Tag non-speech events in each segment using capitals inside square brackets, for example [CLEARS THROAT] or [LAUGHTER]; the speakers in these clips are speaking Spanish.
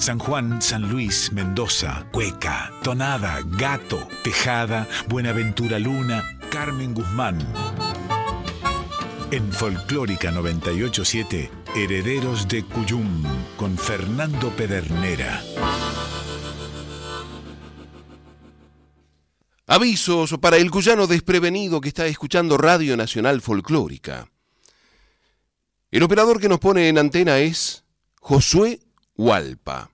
San Juan, San Luis, Mendoza, Cueca, Tonada, Gato, Tejada, Buenaventura Luna, Carmen Guzmán. En Folclórica 987, Herederos de Cuyum, con Fernando Pedernera. Avisos para el cuyano desprevenido que está escuchando Radio Nacional Folclórica. El operador que nos pone en antena es Josué Hualpa.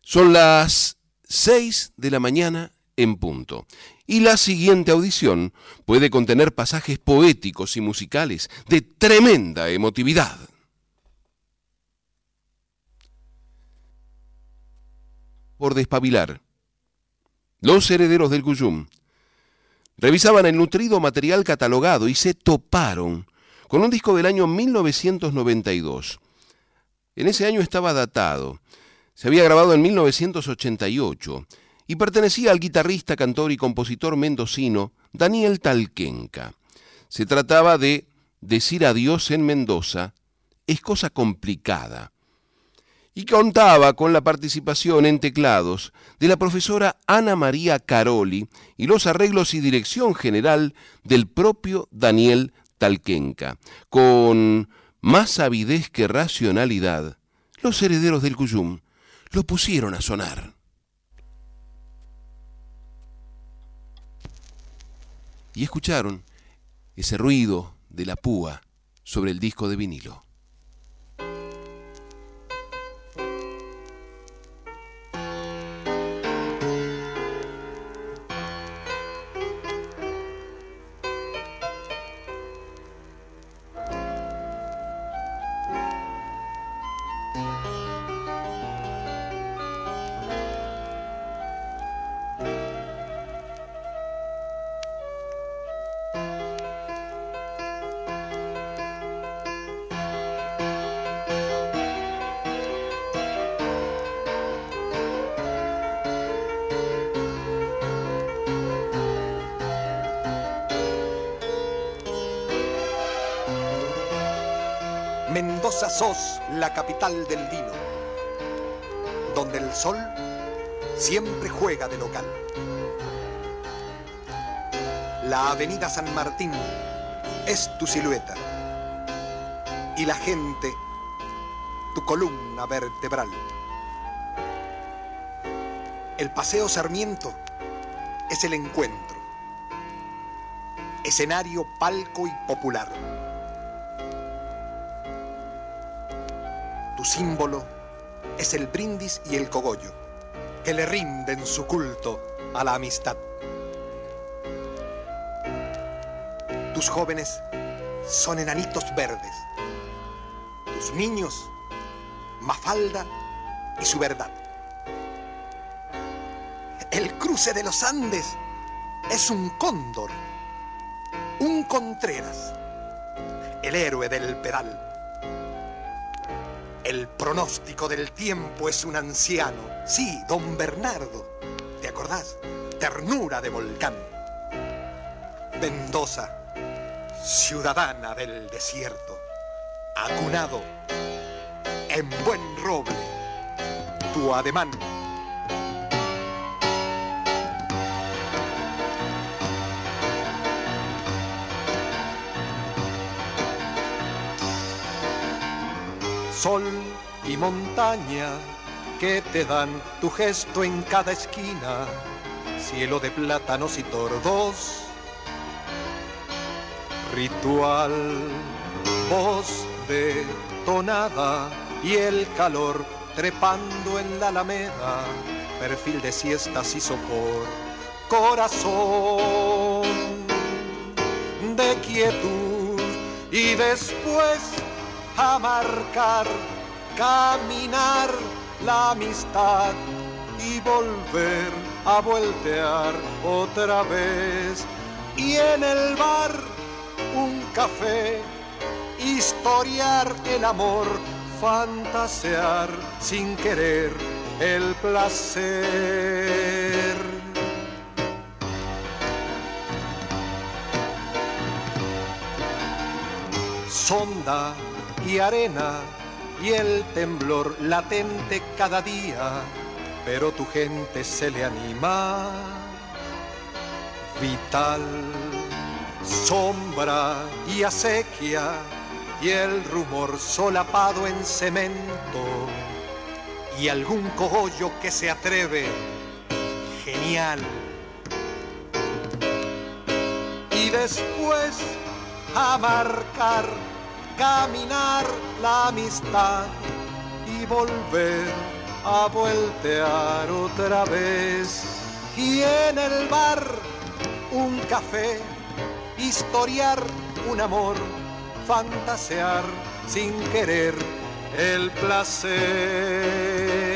Son las 6 de la mañana en punto. Y la siguiente audición puede contener pasajes poéticos y musicales de tremenda emotividad. Por despabilar los herederos del Cuyum revisaban el nutrido material catalogado y se toparon con un disco del año 1992. En ese año estaba datado. Se había grabado en 1988 y pertenecía al guitarrista, cantor y compositor mendocino Daniel Talquenca. Se trataba de Decir adiós en Mendoza es cosa complicada y contaba con la participación en teclados de la profesora Ana María Caroli y los arreglos y dirección general del propio Daniel Talquenca. Con más avidez que racionalidad, los herederos del Cuyum lo pusieron a sonar. Y escucharon ese ruido de la púa sobre el disco de vinilo. Sos la capital del vino, donde el sol siempre juega de local. La avenida San Martín es tu silueta y la gente tu columna vertebral. El Paseo Sarmiento es el encuentro, escenario, palco y popular. Símbolo es el brindis y el cogollo, que le rinden su culto a la amistad. Tus jóvenes son enanitos verdes, tus niños, Mafalda y su verdad. El cruce de los Andes es un cóndor, un Contreras, el héroe del pedal el pronóstico del tiempo es un anciano. Sí, don Bernardo. ¿Te acordás? Ternura de volcán. Mendoza, ciudadana del desierto, acunado en buen roble, tu ademán sol y montaña que te dan tu gesto en cada esquina, cielo de plátanos y tordos, ritual, voz de tonada y el calor trepando en la alameda, perfil de siestas y sopor, corazón de quietud. Y después a marcar, caminar la amistad y volver a voltear otra vez. Y en el bar un café, historiar el amor, fantasear sin querer el placer. Sonda y arena y el temblor latente cada día, pero tu gente se le anima. Vital, sombra y acequia, y el rumor solapado en cemento, y algún cogollo que se atreve, genial. Y después a marcar caminar la amistad y volver a voltear otra vez. Y en el bar un café, historiar un amor, fantasear sin querer el placer.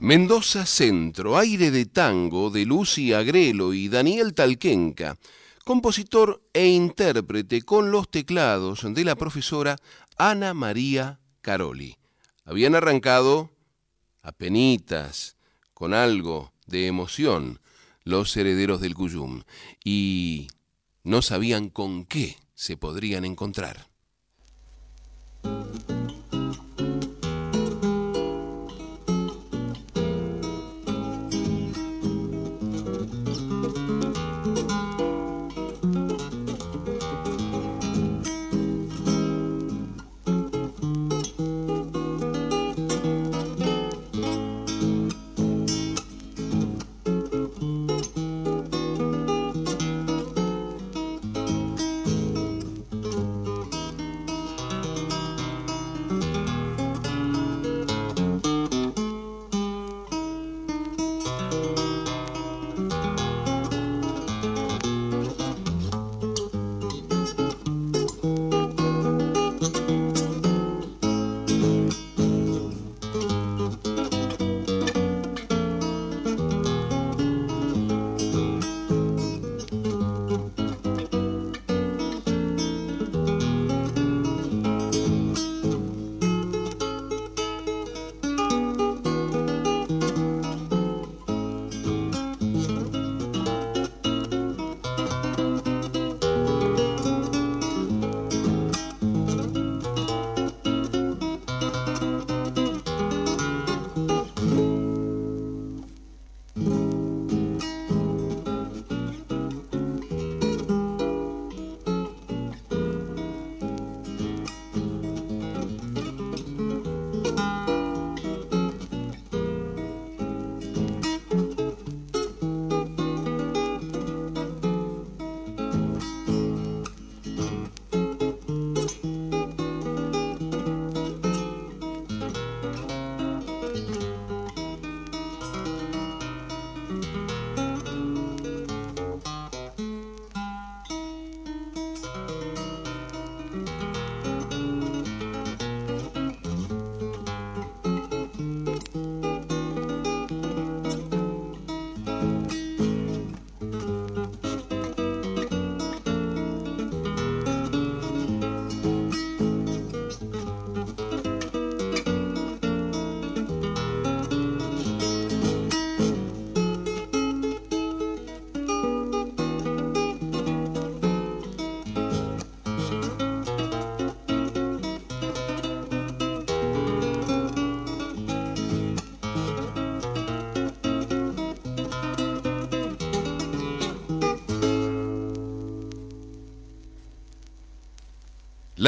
Mendoza Centro, aire de tango de Lucy Agrelo y Daniel Talquenca, compositor e intérprete con los teclados de la profesora Ana María Caroli. Habían arrancado a penitas, con algo de emoción, los herederos del Cuyum, y no sabían con qué se podrían encontrar.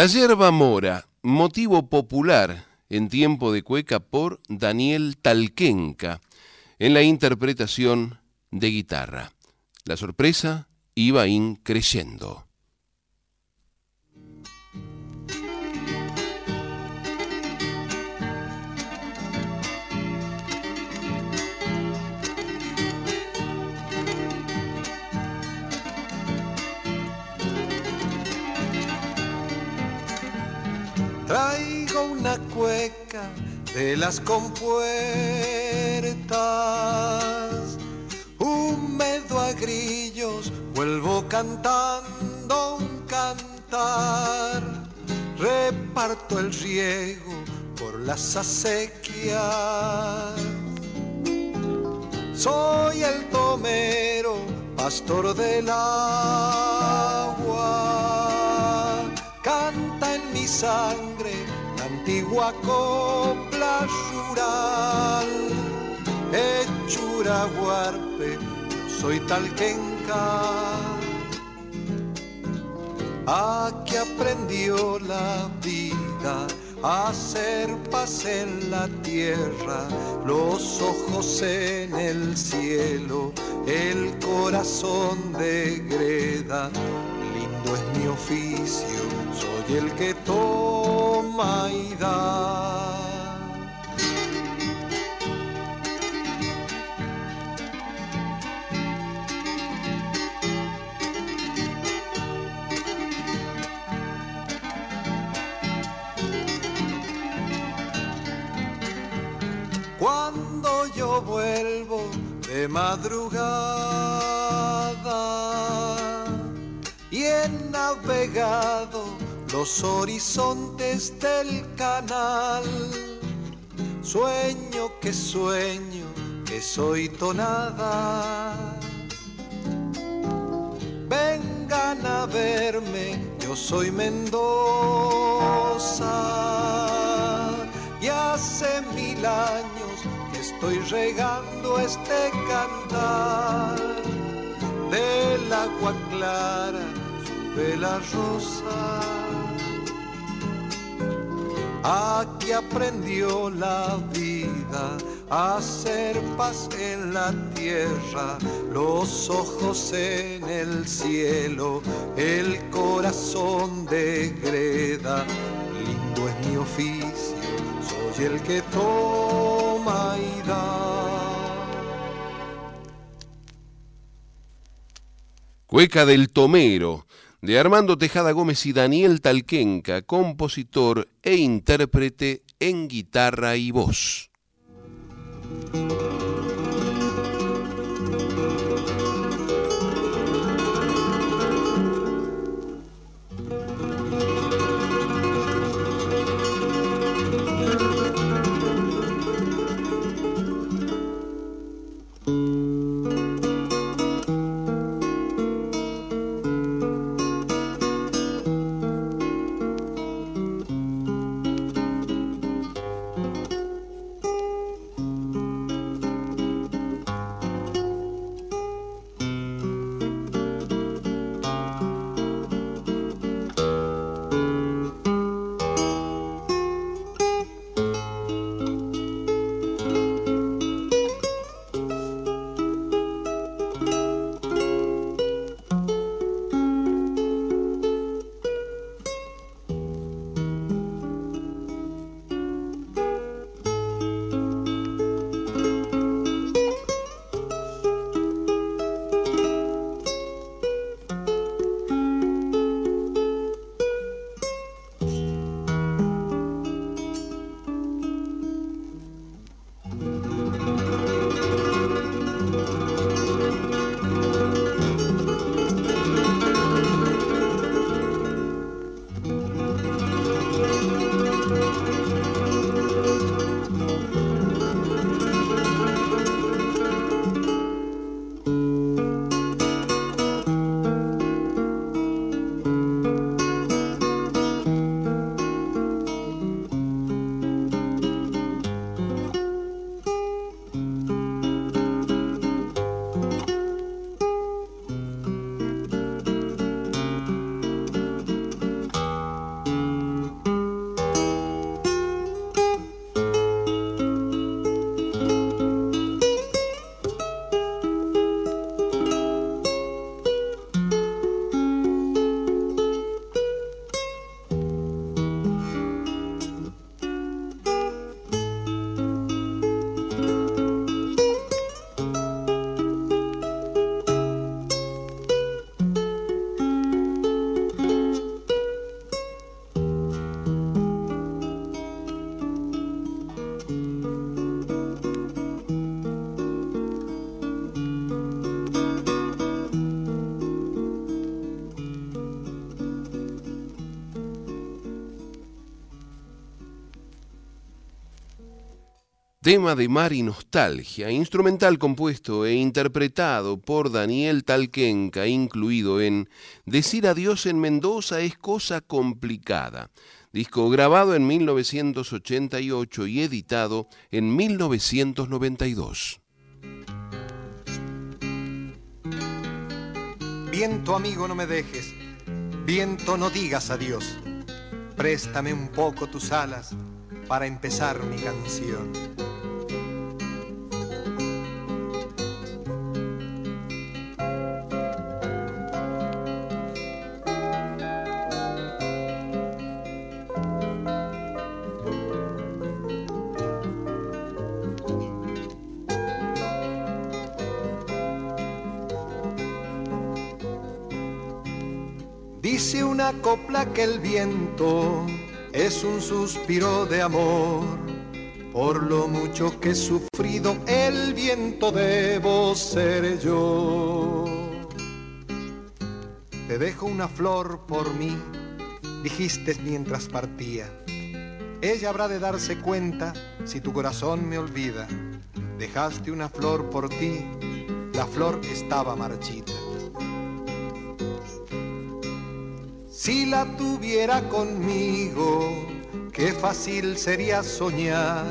La yerba mora, motivo popular en tiempo de cueca por Daniel Talquenca, en la interpretación de guitarra. La sorpresa iba increyendo. Cueca de las compuertas, húmedo a grillos, vuelvo cantando un cantar, reparto el riego por las acequias. Soy el tomero, pastor del agua. Canta en mi sangre antigua copla rural. Hechura huarpe, soy talquenca Aquí aprendió la vida a hacer paz en la tierra, los ojos en el cielo, el corazón de greda. Lindo es mi oficio, soy el que toma y da. Cuando yo vuelvo de madrugada navegado los horizontes del canal, sueño que sueño que soy tonada. Vengan a verme, yo soy Mendoza y hace mil años estoy regando este cantar del agua clara sube la rosa. Aquí aprendió la vida a hacer paz en la tierra, los ojos en el cielo, el corazón de greda. Lindo es mi oficio, soy el que toma y da. Cueca del Tomero, de Armando Tejada Gómez y Daniel Talquenca, compositor e intérprete en guitarra y voz. Tema de mar y nostalgia, instrumental compuesto e interpretado por Daniel Talquenca, incluido en Decir adiós en Mendoza es cosa complicada, disco grabado en 1988 y editado en 1992. Viento amigo no me dejes, viento no digas adiós, préstame un poco tus alas para empezar mi canción. Dice una copla que el viento es un suspiro de amor. Por lo mucho que he sufrido, el viento debo ser yo. Te dejo una flor por mí, dijiste mientras partía. Ella habrá de darse cuenta si tu corazón me olvida. Dejaste una flor por ti, la flor estaba marchita. Si la tuviera conmigo, qué fácil sería soñar.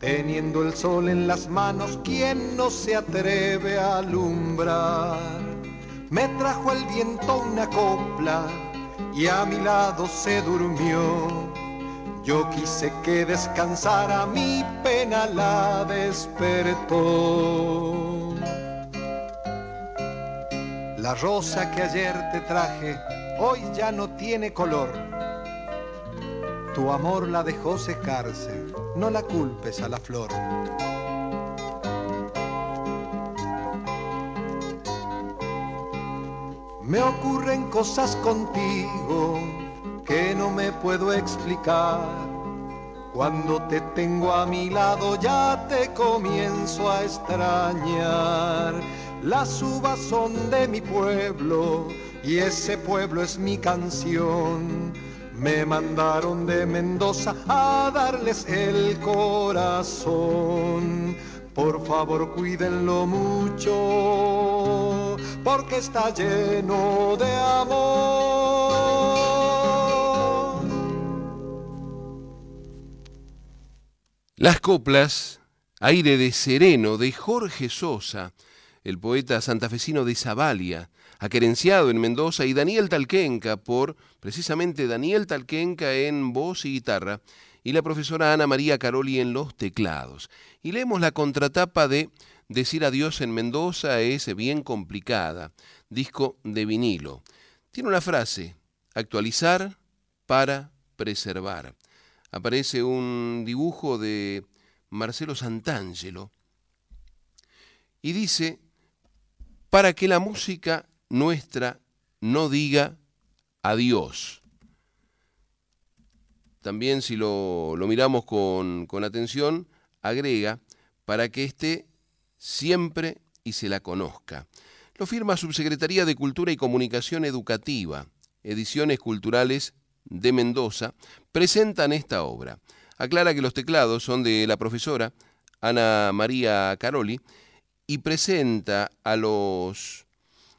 Teniendo el sol en las manos, ¿quién no se atreve a alumbrar? Me trajo el viento una copla y a mi lado se durmió. Yo quise que descansara, mi pena la despertó. La rosa que ayer te traje hoy ya no tiene color. Tu amor la dejó secarse, no la culpes a la flor. Me ocurren cosas contigo que no me puedo explicar. Cuando te tengo a mi lado ya te comienzo a extrañar. Las uvas son de mi pueblo y ese pueblo es mi canción. Me mandaron de Mendoza a darles el corazón. Por favor, cuídenlo mucho, porque está lleno de amor. Las coplas, aire de sereno de Jorge Sosa, el poeta santafesino de Zavalia, aquerenciado en Mendoza, y Daniel Talquenca por precisamente Daniel Talquenca en voz y guitarra, y la profesora Ana María Caroli en los teclados. Y leemos la contratapa de Decir adiós en Mendoza es bien complicada, disco de vinilo. Tiene una frase, actualizar para preservar. Aparece un dibujo de Marcelo Santangelo y dice, para que la música nuestra no diga adiós. También si lo, miramos con, con atención, agrega para que esté siempre y se la conozca. Lo firma Subsecretaría de Cultura y Comunicación Educativa, Ediciones Culturales de Mendoza, presentan esta obra. Aclara que los teclados son de la profesora Ana María Caroli y presenta a los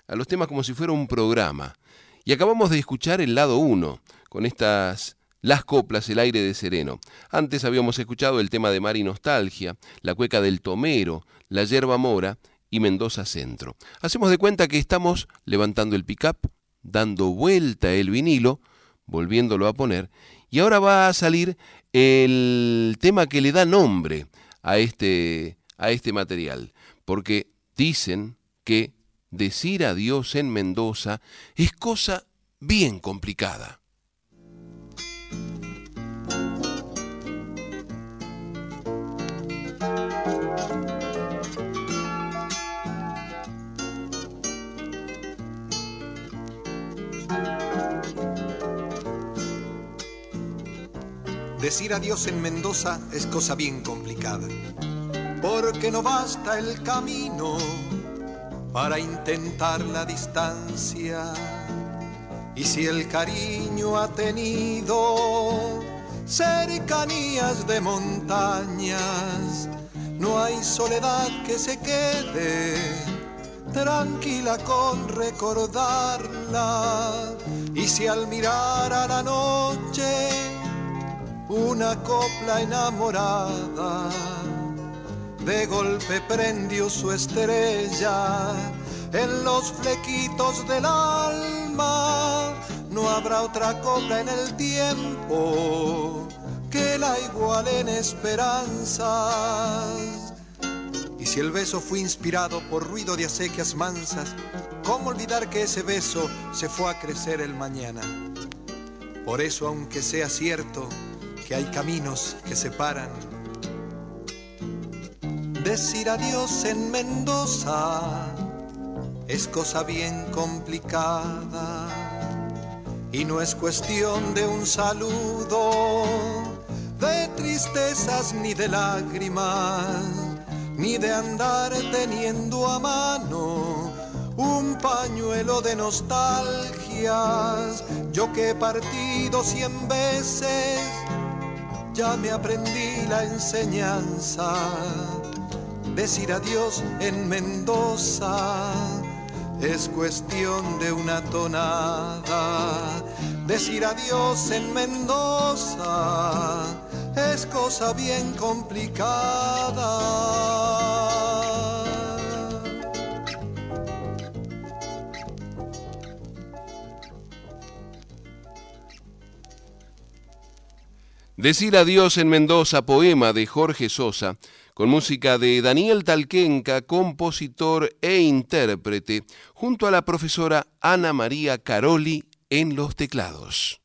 a los temas como si fuera un programa. Y acabamos de escuchar el lado 1, con estas las coplas, el aire de sereno. Antes habíamos escuchado el tema de Mar y Nostalgia, la cueca del Tomero, la yerba mora y Mendoza Centro. Hacemos de cuenta que estamos levantando el pick-up, dando vuelta el vinilo, volviéndolo a poner, y ahora va a salir el tema que le da nombre a este, a este material, porque dicen que decir adiós en Mendoza es cosa bien complicada. Decir adiós en Mendoza es cosa bien complicada, porque no basta el camino para intentar la distancia. Y si el cariño ha tenido cercanías de montañas. No hay soledad que se quede tranquila con recordarla. Y si al mirar a la noche una copla enamorada de golpe prendió su estrella en los flequitos del alma. No habrá otra copla en el tiempo que la iguale en esperanzas. Y si el beso fue inspirado por ruido de acequias mansas, ¿cómo olvidar que ese beso se fue a crecer el mañana? Por eso, aunque sea cierto que hay caminos que separan, Decir adiós en Mendoza es cosa bien complicada y no es cuestión de un saludo, de tristezas ni de lágrimas, ni de andar teniendo a mano un pañuelo de nostalgias. Yo que he partido cien veces, ya me aprendí la enseñanza decir adiós en Mendoza es cuestión de una tonada. Decir adiós en Mendoza es cosa bien complicada. Decir adiós en Mendoza, poema de Jorge Sosa, con música de Daniel Talquenca, compositor e intérprete, junto a la profesora Ana María Caroli en los teclados.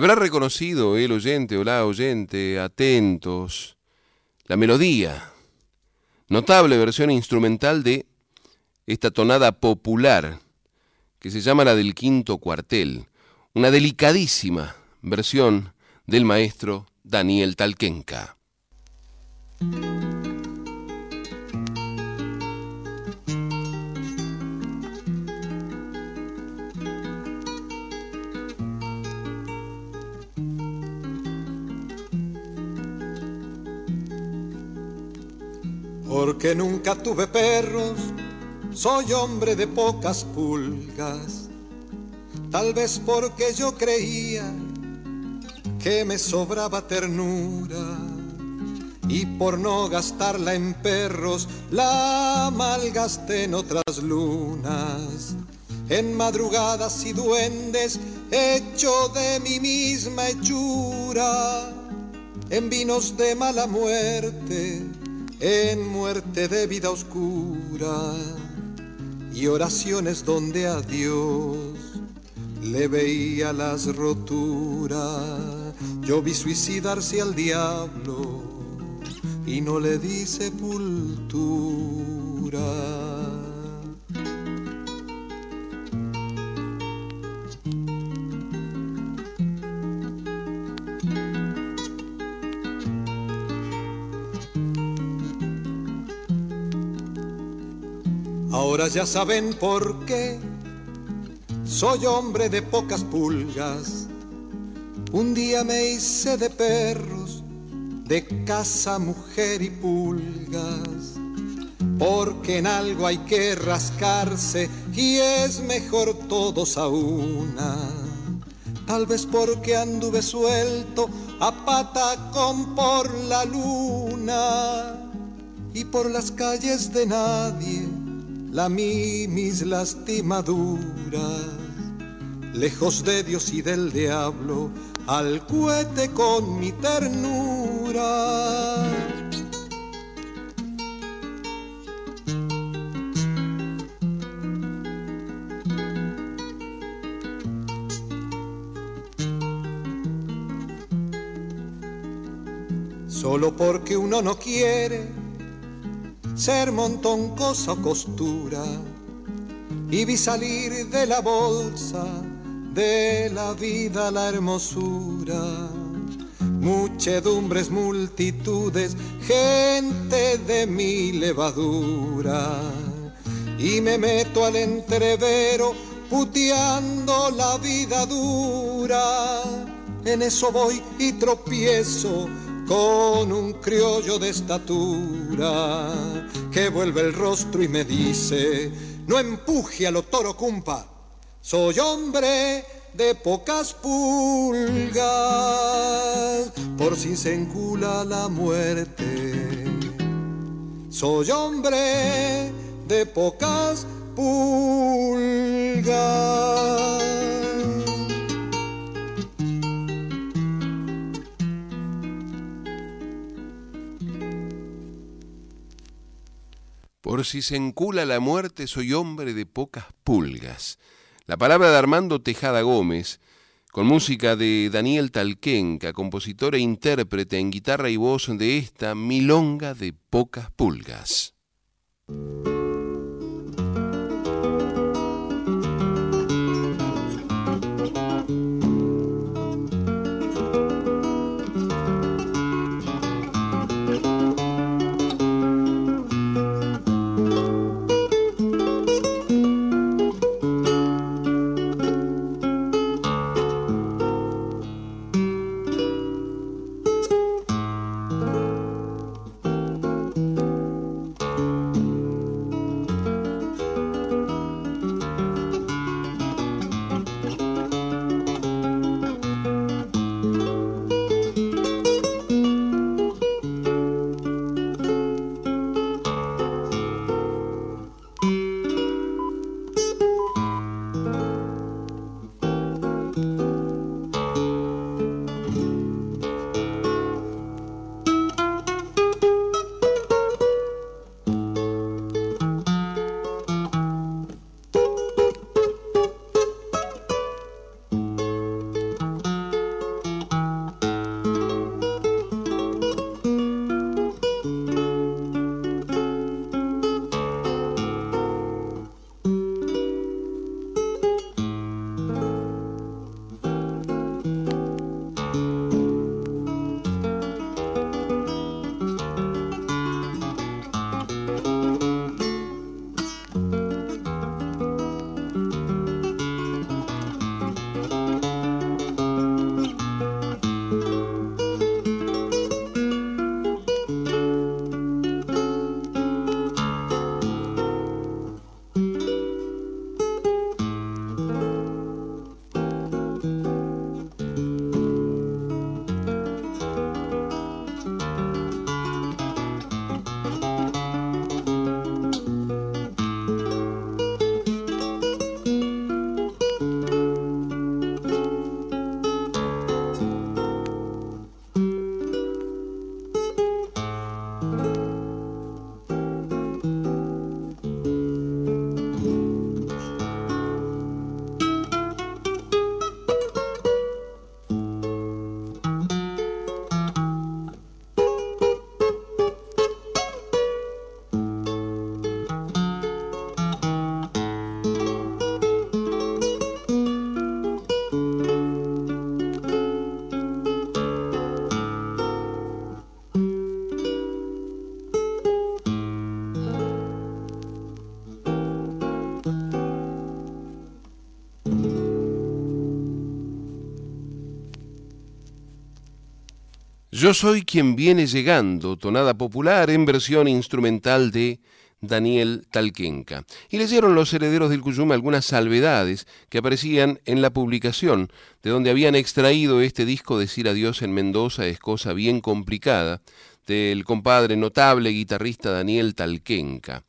Habrá reconocido el oyente o la oyente atentos la melodía, notable versión instrumental de esta tonada popular que se llama la del quinto cuartel, una delicadísima versión del maestro Daniel Talquenca. Porque nunca tuve perros, soy hombre de pocas pulgas. Tal vez porque yo creía que me sobraba ternura y por no gastarla en perros la malgasté en otras lunas. En madrugadas y duendes hecho de mi misma hechura, en vinos de mala muerte en muerte de vida oscura y oraciones donde a Dios le veía las roturas. Yo vi suicidarse al diablo y no le di sepultura. Ahora ya saben por qué soy hombre de pocas pulgas. Un día me hice de perros, de casa, mujer y pulgas. Porque en algo hay que rascarse y es mejor todos a una. Tal vez porque anduve suelto a pata con por la luna y por las calles de nadie la mí mis lastimaduras, lejos de Dios y del diablo, al cohete con mi ternura. Solo porque uno no quiere ser montón cosa o costura y vi salir de la bolsa de la vida la hermosura. Muchedumbres, multitudes, gente de mi levadura. Y me meto al entrevero puteando la vida dura. En eso voy y tropiezo con un criollo de estatura que vuelve el rostro y me dice, no empuje a lo toro cumpa, soy hombre de pocas pulgas, por si se encula la muerte. Soy hombre de pocas pulgas. Por si se encula la muerte, soy hombre de pocas pulgas. La palabra de Armando Tejada Gómez, con música de Daniel Talquenca, compositor e intérprete en guitarra y voz de esta milonga de pocas pulgas. Yo soy quien viene llegando, tonada popular en versión instrumental de Daniel Talquenca. Y leyeron los herederos del Cuyum algunas salvedades que aparecían en la publicación, de donde habían extraído este disco Decir Adiós en Mendoza es cosa bien complicada, del compadre notable guitarrista Daniel Talquenca.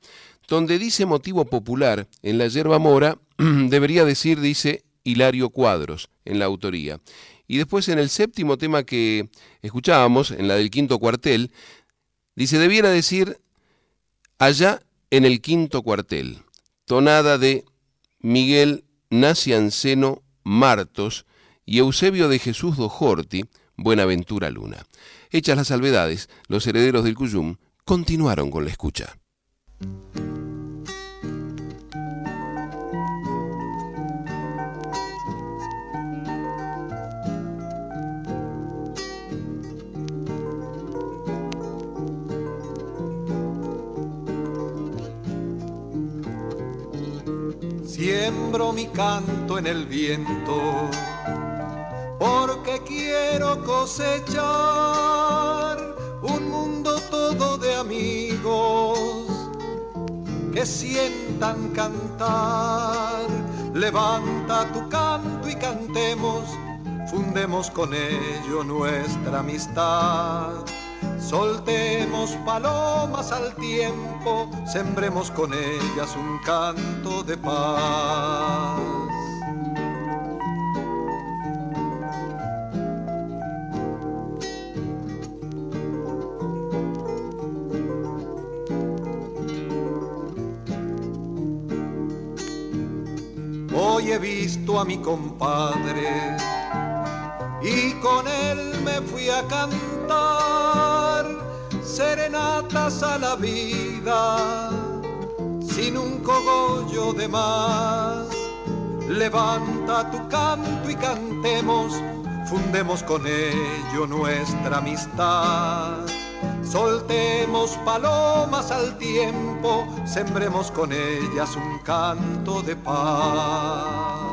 Donde dice motivo popular, en la yerba mora, [CLEARS THROAT] debería decir, dice Hilario Cuadros, en la autoría. Y después en el séptimo tema que escuchábamos, en la del quinto cuartel, dice, debiera decir allá en el quinto cuartel, tonada de Miguel Nacianceno Martos y Eusebio de Jesús Dojorti, Buenaventura Luna. Hechas las salvedades, los herederos del Cuyum continuaron con la escucha. Siembro mi canto en el viento porque quiero cosechar un mundo todo de amigos que sientan cantar. Levanta tu canto y cantemos, fundemos con ello nuestra amistad. Soltemos palomas al tiempo, sembremos con ellas un canto de paz. Hoy he visto a mi compadre y con él me fui a cantar a la vida sin un cogollo de más. Levanta tu canto y cantemos, fundemos con ello nuestra amistad. Soltemos palomas al tiempo, sembremos con ellas un canto de paz.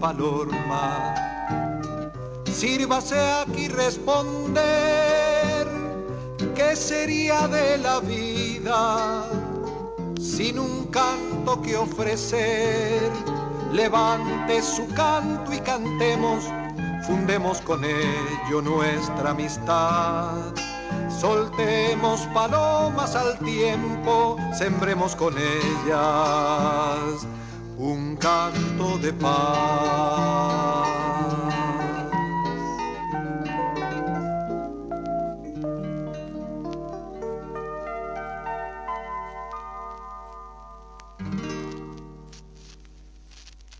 Palorma. Sírvase aquí responder qué sería de la vida sin un canto que ofrecer. Levante su canto y cantemos, fundemos con ello nuestra amistad. Soltemos palomas al tiempo, sembremos con ellas un canto de paz.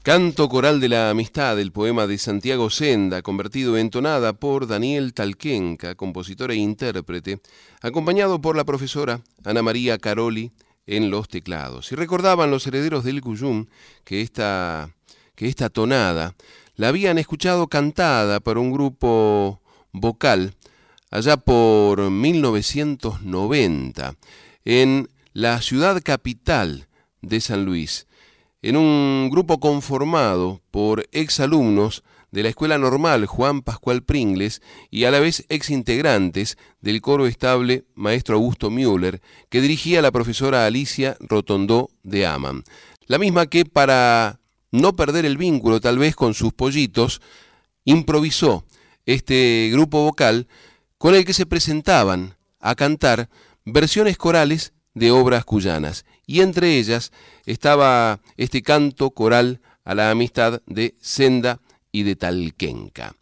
Canto coral de la amistad, el poema de Santiago Senda, convertido en tonada por Daniel Talquenca, compositor e intérprete, acompañado por la profesora Ana María Caroli, en los teclados. Y recordaban los herederos del Cuyum que esta, que esta tonada la habían escuchado cantada por un grupo vocal allá por 1990 en la ciudad capital de San Luis, en un grupo conformado por exalumnos de la Escuela Normal Juan Pascual Pringles y a la vez ex integrantes del coro estable Maestro Augusto Müller, que dirigía la profesora Alicia Rotondó de Aman. La misma que para no perder el vínculo tal vez con sus pollitos, improvisó este grupo vocal con el que se presentaban a cantar versiones corales de obras cuyanas. Y entre ellas estaba este canto coral a la amistad de Senda y de Talquenca.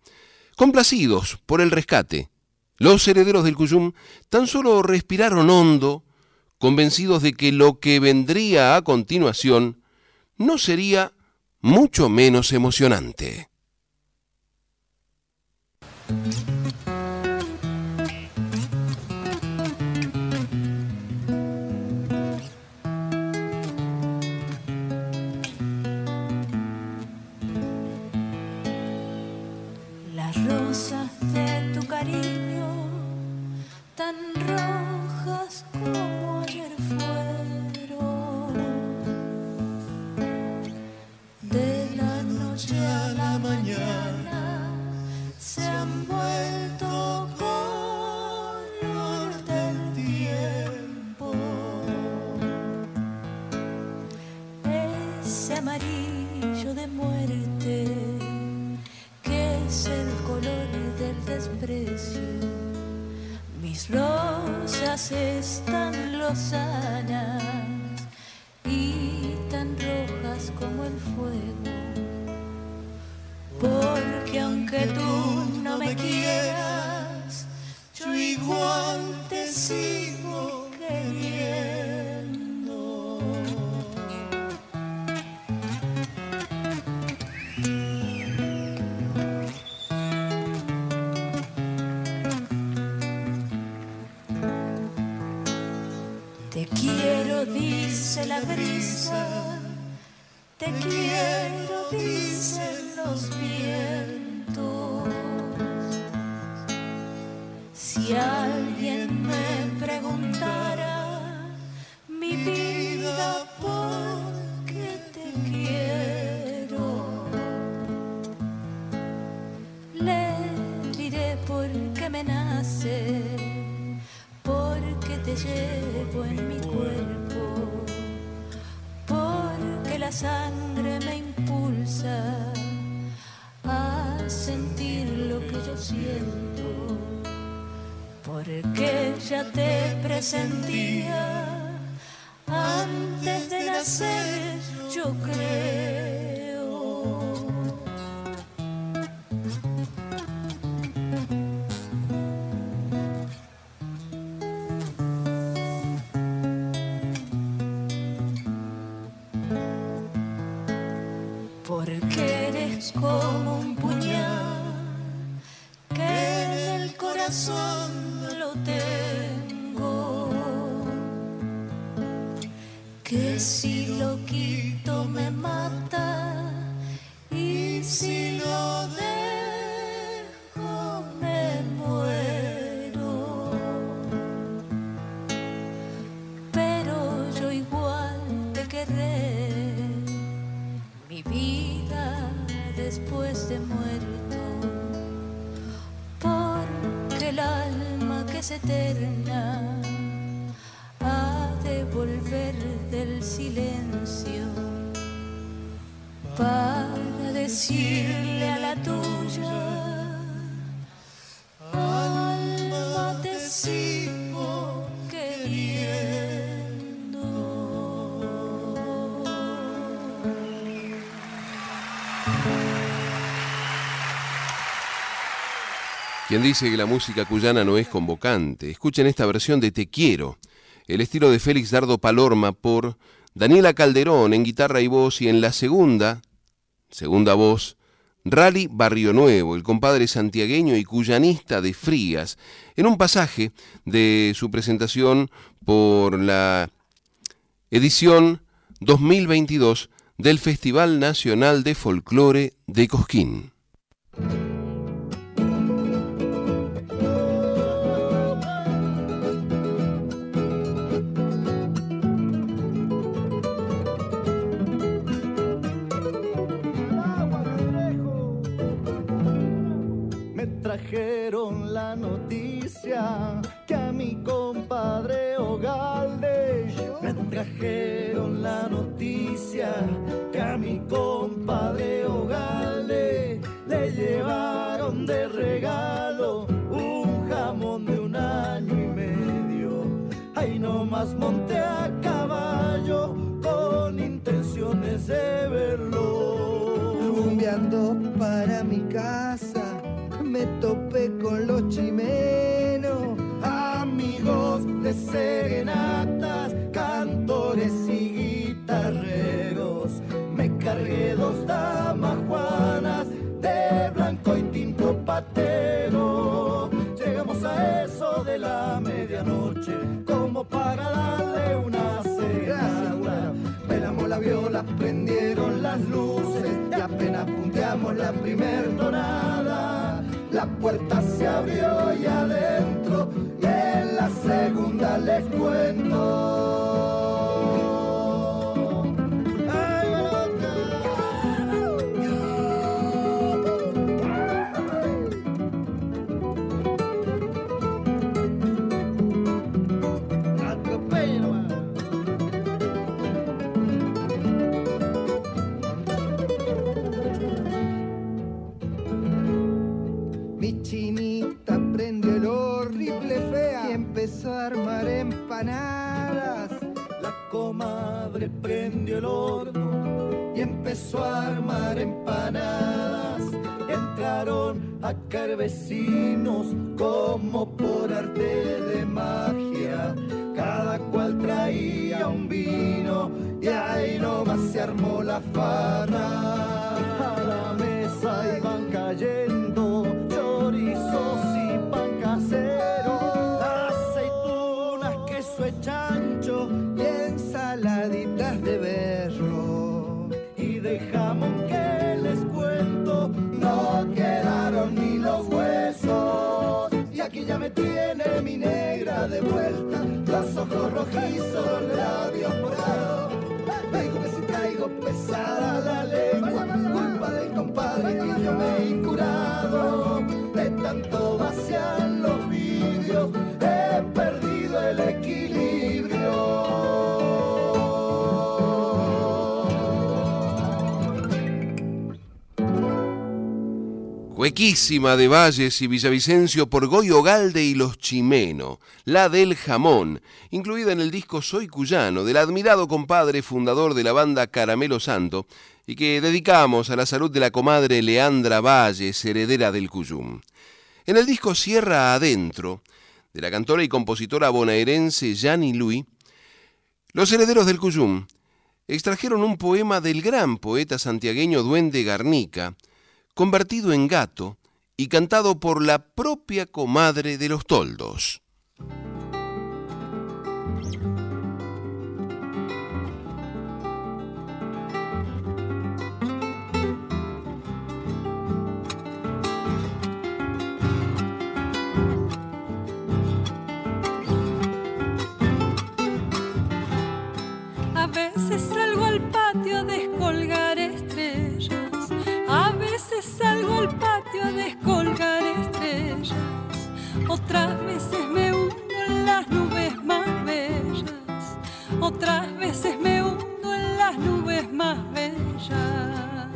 Complacidos por el rescate, los herederos del Cuyum tan solo respiraron hondo, convencidos de que lo que vendría a continuación no sería mucho menos emocionante. Mis rosas están lozanas y tan rojas como el fuego. Porque aunque tú no me quieras, yo igual te sigo Quien dice que la música cuyana no es convocante, escuchen esta versión de Te Quiero, el estilo de Félix Dardo Palorma por Daniela Calderón en guitarra y voz y en la segunda, segunda voz, Rally Barrio Nuevo, el compadre santiagueño y cuyanista de Frías, en un pasaje de su presentación por la edición 2022 del Festival Nacional de Folclore de Cosquín. Serenatas, cantores y guitarreros. Me cargué dos damas juanas de blanco y tinto patero. Llegamos a eso de la medianoche, como para darle una serenata. Pelamos la viola, prendieron las luces y apenas punteamos la primer tonada. La puerta se abrió y adentro, les cuento. A armar empanadas. Entraron a caer vecinos como por arte de magia. Cada cual traía un vino y ahí nomás se armó la farra. Ojos rojizos, los labios morados. Traigo que si traigo pesada la lengua, culpa del compadre que yo me he curado. Cuequísima de Valles y Villavicencio por Goyo Galde y los Chimeno, la del jamón, incluida en el disco Soy Cuyano, del admirado compadre fundador de la banda Caramelo Santo, y que dedicamos a la salud de la comadre Leandra Valles, heredera del Cuyum. En el disco Sierra Adentro, de la cantora y compositora bonaerense Yani Lui, los herederos del Cuyum extrajeron un poema del gran poeta santiagueño Duende Garnica, convertido en gato y cantado por la propia comadre de los toldos. A veces salgo al patio a descolgar salgo al patio a descolgar estrellas. Otras veces me hundo en las nubes más bellas. Otras veces me hundo en las nubes más bellas.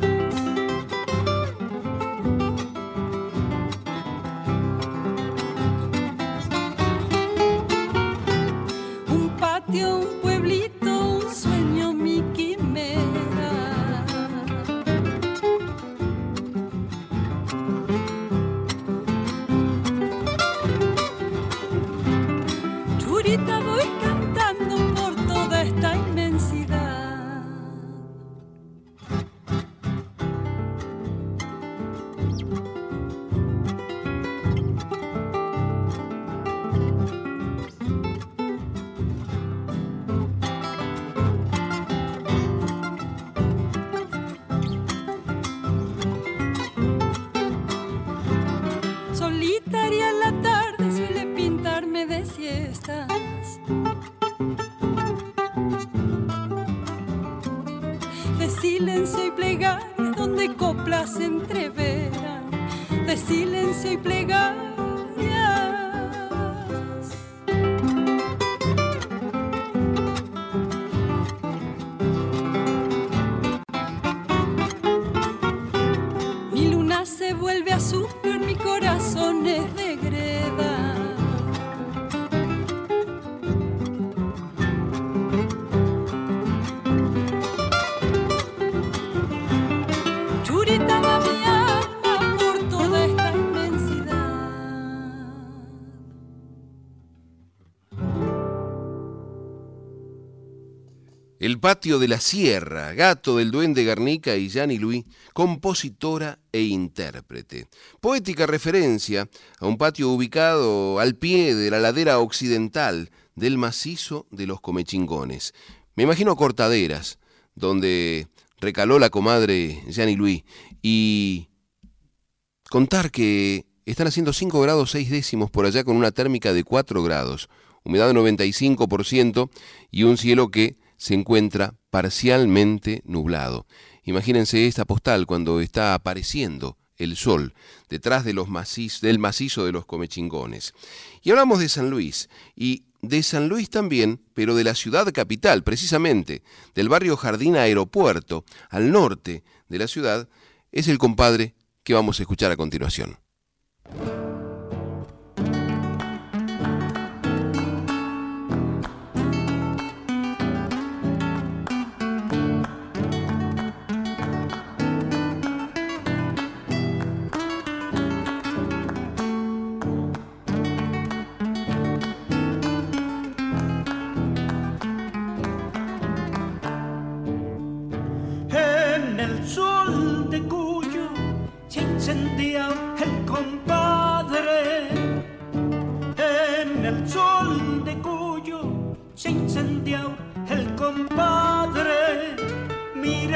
Un patio, patio de la sierra, gato del duende Garnica y Yani Luis, compositora e intérprete. Poética referencia a un patio ubicado al pie de la ladera occidental del macizo de los Comechingones. Me imagino cortaderas, donde recaló la comadre Yani Luis, y contar que están haciendo 5 grados 6 décimos por allá con una térmica de 4 grados, humedad de 95% y un cielo que se encuentra parcialmente nublado. Imagínense esta postal cuando está apareciendo el sol detrás de los del macizo de los comechingones. Y hablamos de San Luis, y de San Luis también, pero de la ciudad capital, precisamente, del barrio Jardín Aeropuerto, al norte de la ciudad, es el compadre que vamos a escuchar a continuación.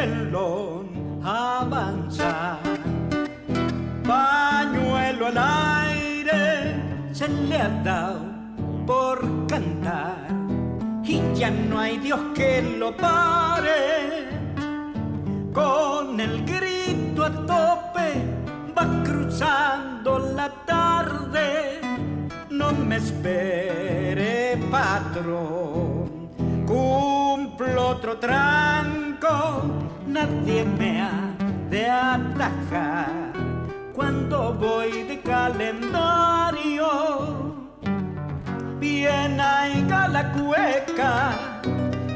Mírenlo avanzar. Pañuelo al aire se le ha dado por cantar y ya no hay Dios que lo pare. Con el grito a tope va cruzando la tarde. No me espere, patrón. Cumplo otro nadie me ha de atajar cuando voy de calendario bien haiga la cueca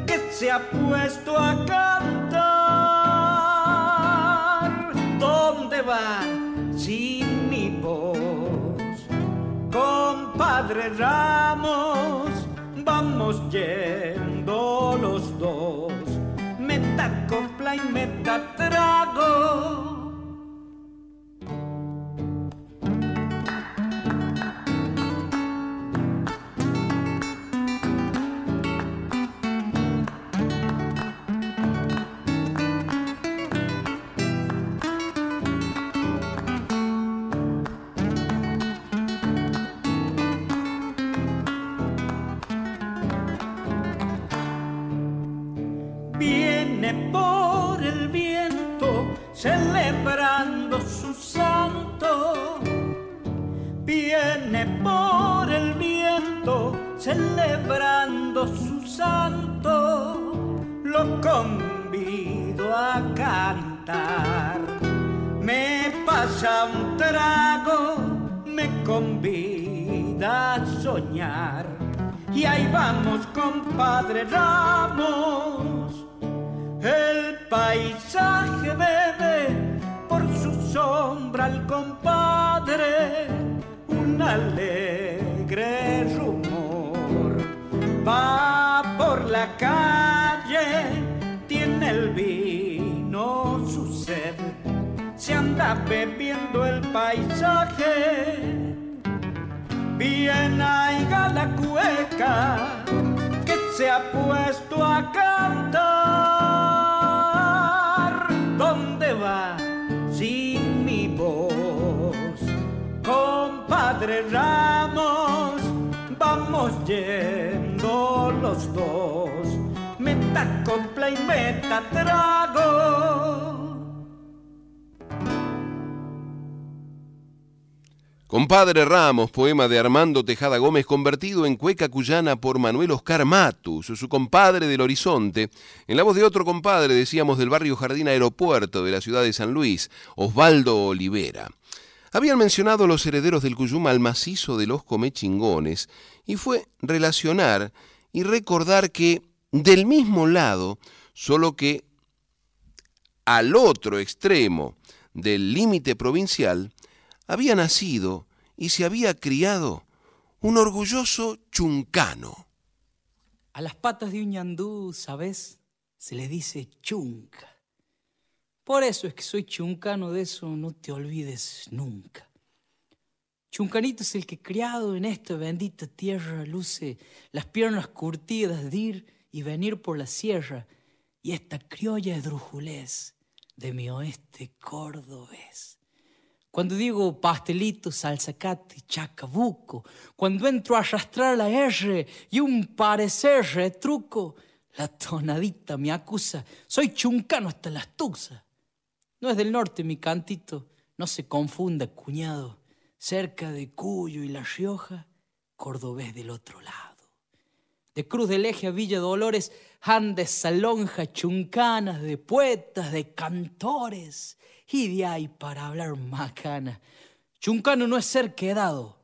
que se ha puesto a cantar. ¿Dónde va sin mi voz? Compadre Ramos, vamos yendo los dos. Meta copla y meta Compadre Ramos, poema de Armando Tejada Gómez, convertido en cueca cuyana por Manuel Oscar Matus, su compadre del Horizonte, en la voz de otro compadre, decíamos, del barrio Jardín Aeropuerto de la ciudad de San Luis, Osvaldo Olivera. Habían mencionado los herederos del Cuyum al macizo de los comechingones, y fue relacionar y recordar que del mismo lado, solo que al otro extremo del límite provincial, había nacido y se había criado un orgulloso chuncano. A las patas de un ñandú, ¿sabes? Se le dice chunca. Por eso es que soy chuncano, de eso no te olvides nunca. Chuncanito es el que criado en esta bendita tierra luce las piernas curtidas de ir y venir por la sierra y esta criolla drujulés de mi oeste cordobés. Cuando digo pastelito, salsacate, chacabuco, cuando entro a arrastrar la R y un parecer retruco, la tonadita me acusa, soy chuncano hasta las tuxas. No es del norte mi cantito, no se confunda, cuñado, cerca de Cuyo y La Rioja, cordobés del otro lado. De Cruz del Eje a Villa Dolores, Andes, salonja chuncanas de poetas, de cantores, y de ahí para hablar macana. Chuncano no es ser quedado.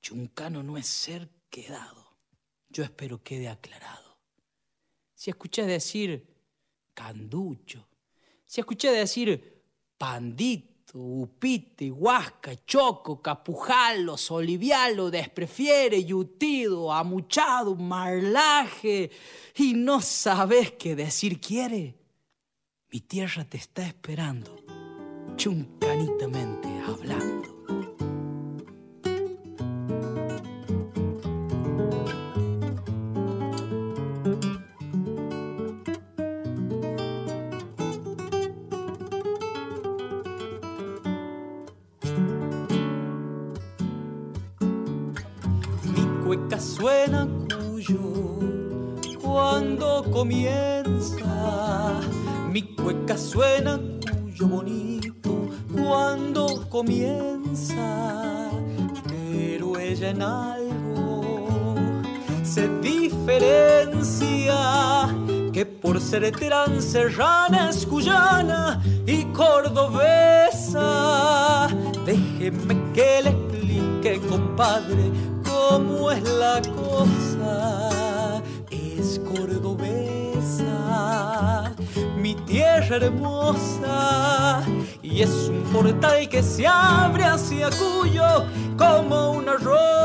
Chuncano no es ser quedado. Yo espero quede aclarado. Si escuché decir canducho, si escuché decir pandito, upite, huasca, choco, capujalo, solivialo, desprefiere, yutido, amuchado, marlaje, y no sabes qué decir quiere, Mi tierra te está esperando, chuncanitamente hablando. Que por ser serrana es cuyana y cordobesa. Déjeme que le explique, compadre, cómo es la cosa. Es cordobesa mi tierra hermosa. Y es un portal que se abre hacia Cuyo como una rosa.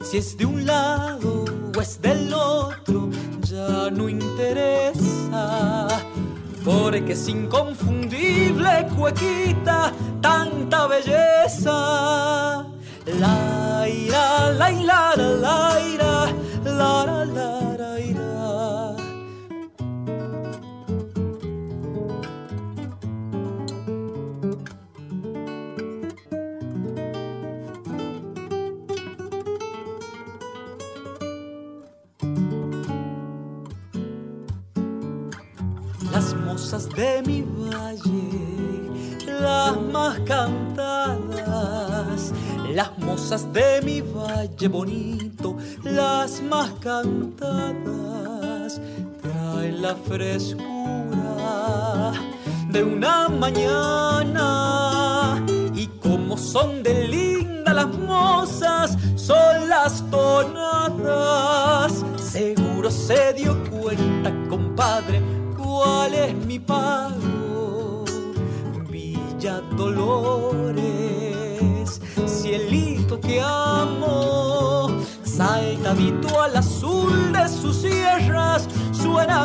Si es de un lado o es del otro, ya no interesa porque es inconfundible cuequita tanta belleza. La ira, la ira, la ira, la de mi valle bonito, las más cantadas, traen la frescura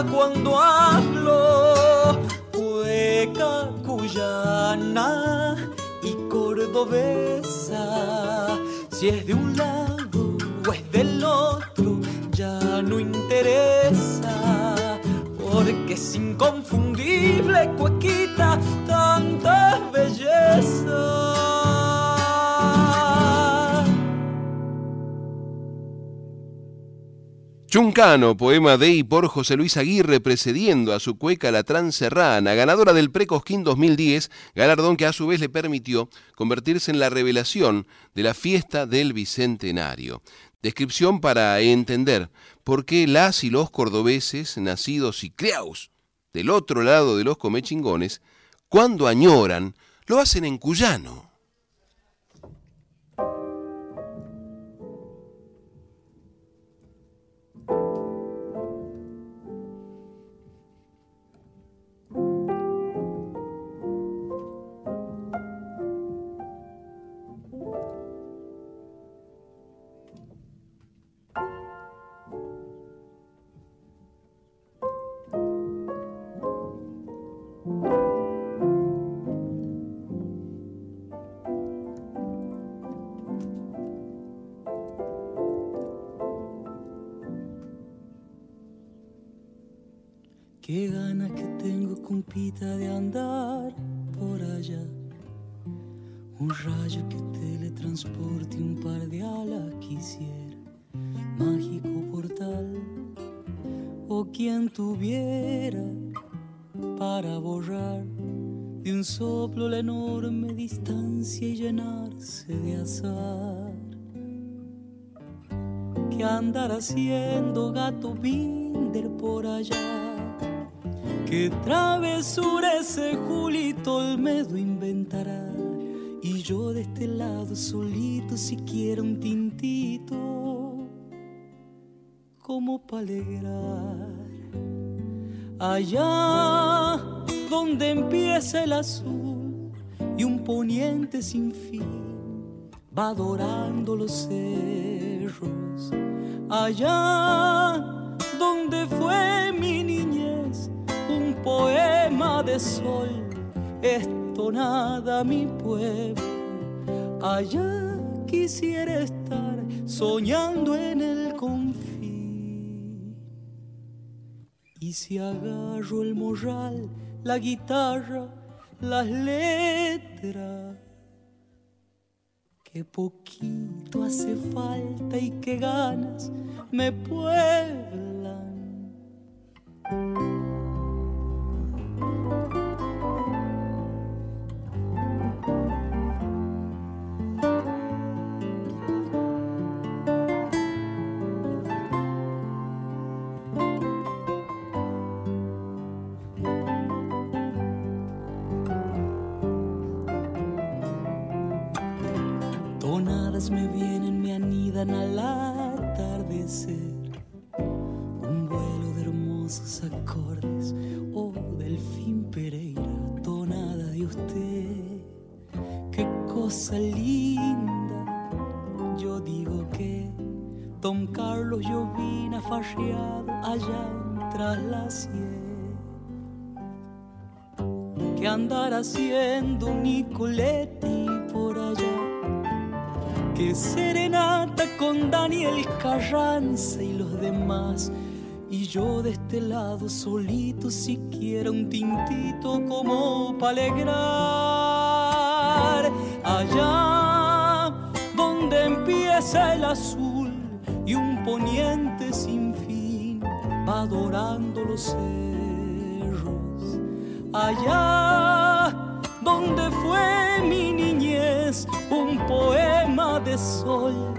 cuando hablo. Cueca cuyana y cordobesa. Si es de un lado o es del otro, ya no interesa. Porque es inconfundible, cuequita, Chuncano, poema de y por José Luis Aguirre, precediendo a su cueca La Transerrana, ganadora del Precosquín 2010, galardón que a su vez le permitió convertirse en la revelación de la fiesta del Bicentenario. Descripción para entender por qué las y los cordobeses, nacidos y criados del otro lado de los comechingones, cuando añoran, lo hacen en cuyano. Qué ganas que tengo, compita, de andar por allá. Un rayo que teletransporte un par de alas quisiera. Mágico portal. O quien tuviera para borrar de un soplo la enorme distancia y llenarse de azar. Que andar haciendo gato binder por allá Qué travesura ese Julito Olmedo inventará. Y yo de este lado solito si quiero un tintito como para alegrar. Allá donde empieza el azul y un poniente sin fin va adorando los cerros allá donde fue mi un poema de sol, estonada mi pueblo, allá quisiera estar soñando en el confín. Y si agarro el morral, la guitarra, las letras, que poquito hace falta y qué ganas me pueblan. Lado solito siquiera un tintito como para alegrar. Allá donde empieza el azul y un poniente sin fin va adorando los cerros allá donde fue mi niñez, un poema de sol,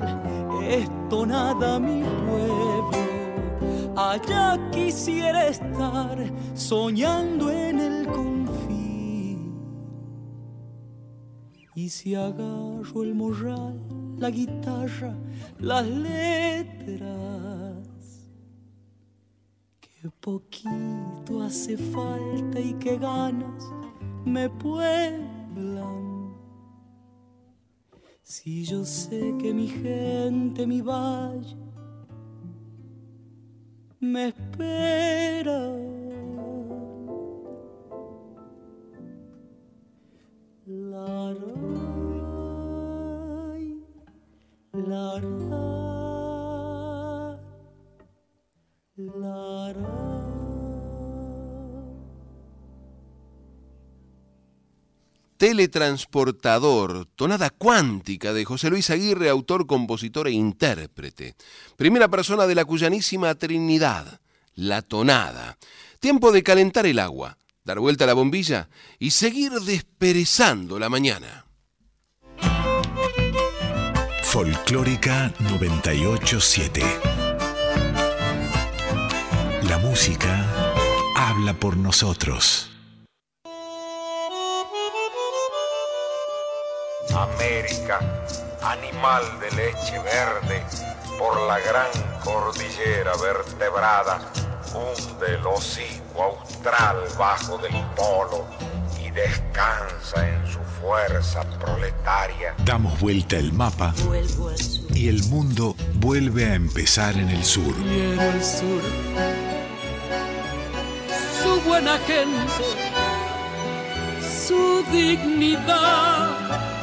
estonada mi pueblo. Allá quisiera estar soñando en el confín. Y si agarro el morral, la guitarra, las letras, Qué poquito hace falta y qué ganas me pueblan. Si yo sé que mi gente, mi valle, me espera. Teletransportador, tonada cuántica de José Luis Aguirre, autor, compositor e intérprete. Primera persona de la cuyanísima Trinidad, la tonada. Tiempo de calentar el agua, dar vuelta a la bombilla y seguir desperezando la mañana. Folclórica 987. La música habla por nosotros. América, animal de leche verde, por la gran cordillera vertebrada, hunde el hocico austral bajo del polo y descansa en su fuerza proletaria. Damos vuelta el mapa y el mundo vuelve a empezar en el sur. Quiero el sur, su buena gente, su dignidad.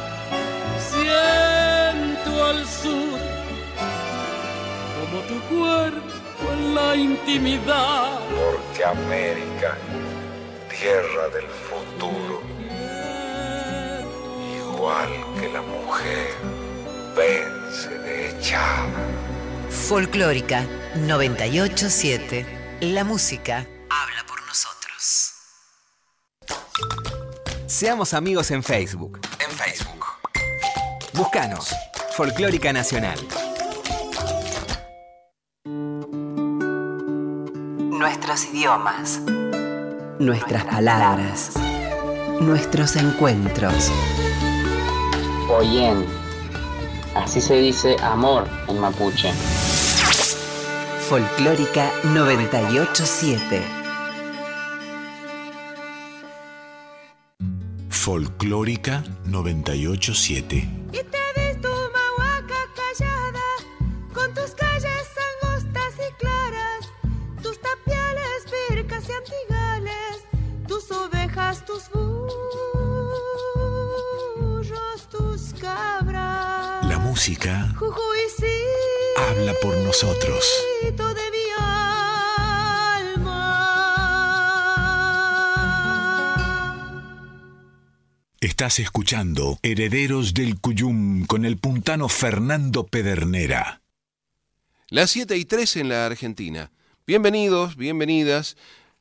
Siento al sur como tu cuerpo en la intimidad. Porque América, tierra del futuro, igual que la mujer, vence de echada. Folclórica 987. La música habla por nosotros. Seamos amigos en Facebook. En Facebook. Búscanos. Folclórica Nacional. Nuestros idiomas. Nuestras palabras. Nuestros encuentros. Oyen. Así se dice amor en mapuche. Folclórica 987. Folclórica 987. Y te ves tu mahuaca callada, con tus calles angostas y claras, tus tapiales vircas y antigales, tus ovejas, tus burros, tus cabras. La música Jujuy, sí, habla por nosotros. Estás escuchando Herederos del Cuyum con el puntano Fernando Pedernera. Las 7 y 3 en la Argentina. Bienvenidos, bienvenidas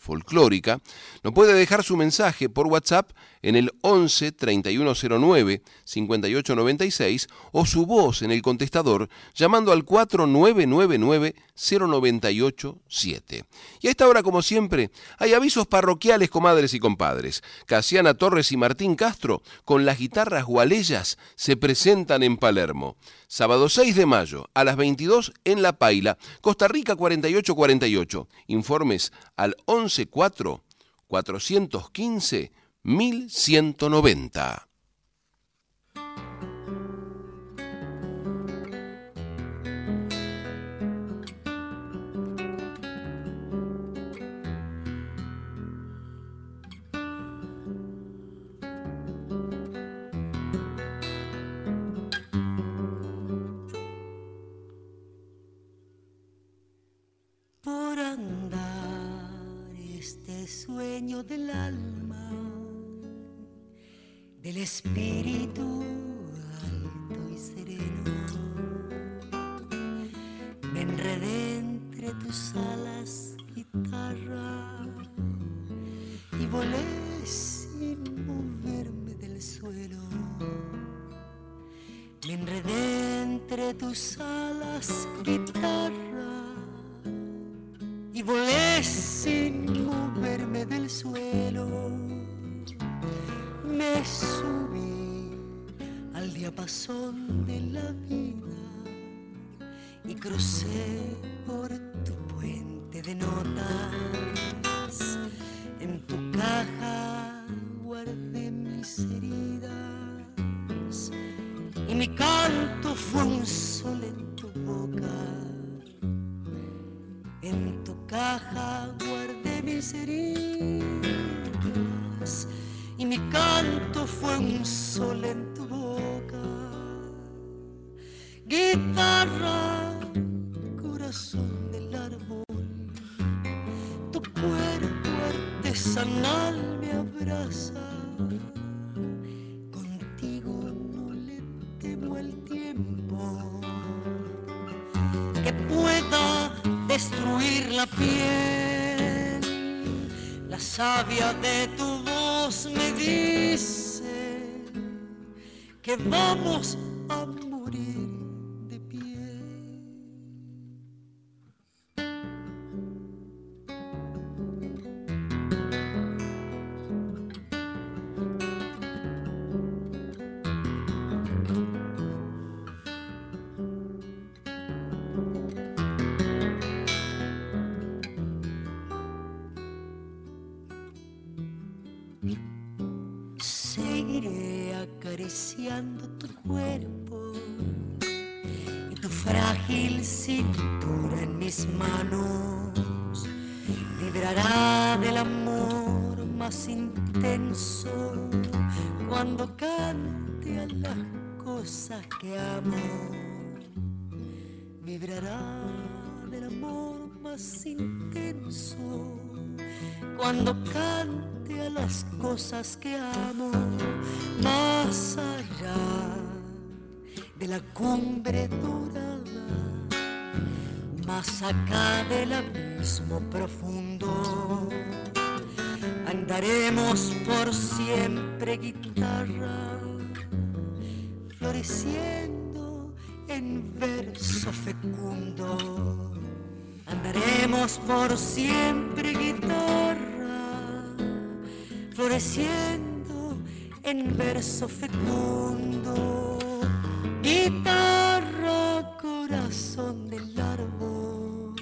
folclórica, nos puede dejar su mensaje por WhatsApp en el 11 3109 5896 o su voz en el contestador llamando al 4999 0987. Y a esta hora, como siempre, hay avisos parroquiales, comadres y compadres. Casiana Torres y Martín Castro, con las guitarras gualeyas, se presentan en Palermo. Sábado 6 de mayo, a las 22 en La Paila, Costa Rica 4848. Informes al 114 415 1190. Que que amo más allá de la cumbre dorada más acá del abismo profundo. Andaremos por siempre guitarra floreciendo en verso fecundo. Andaremos por siempre guitarra, floreciendo en verso fecundo. Guitarra, corazón del árbol,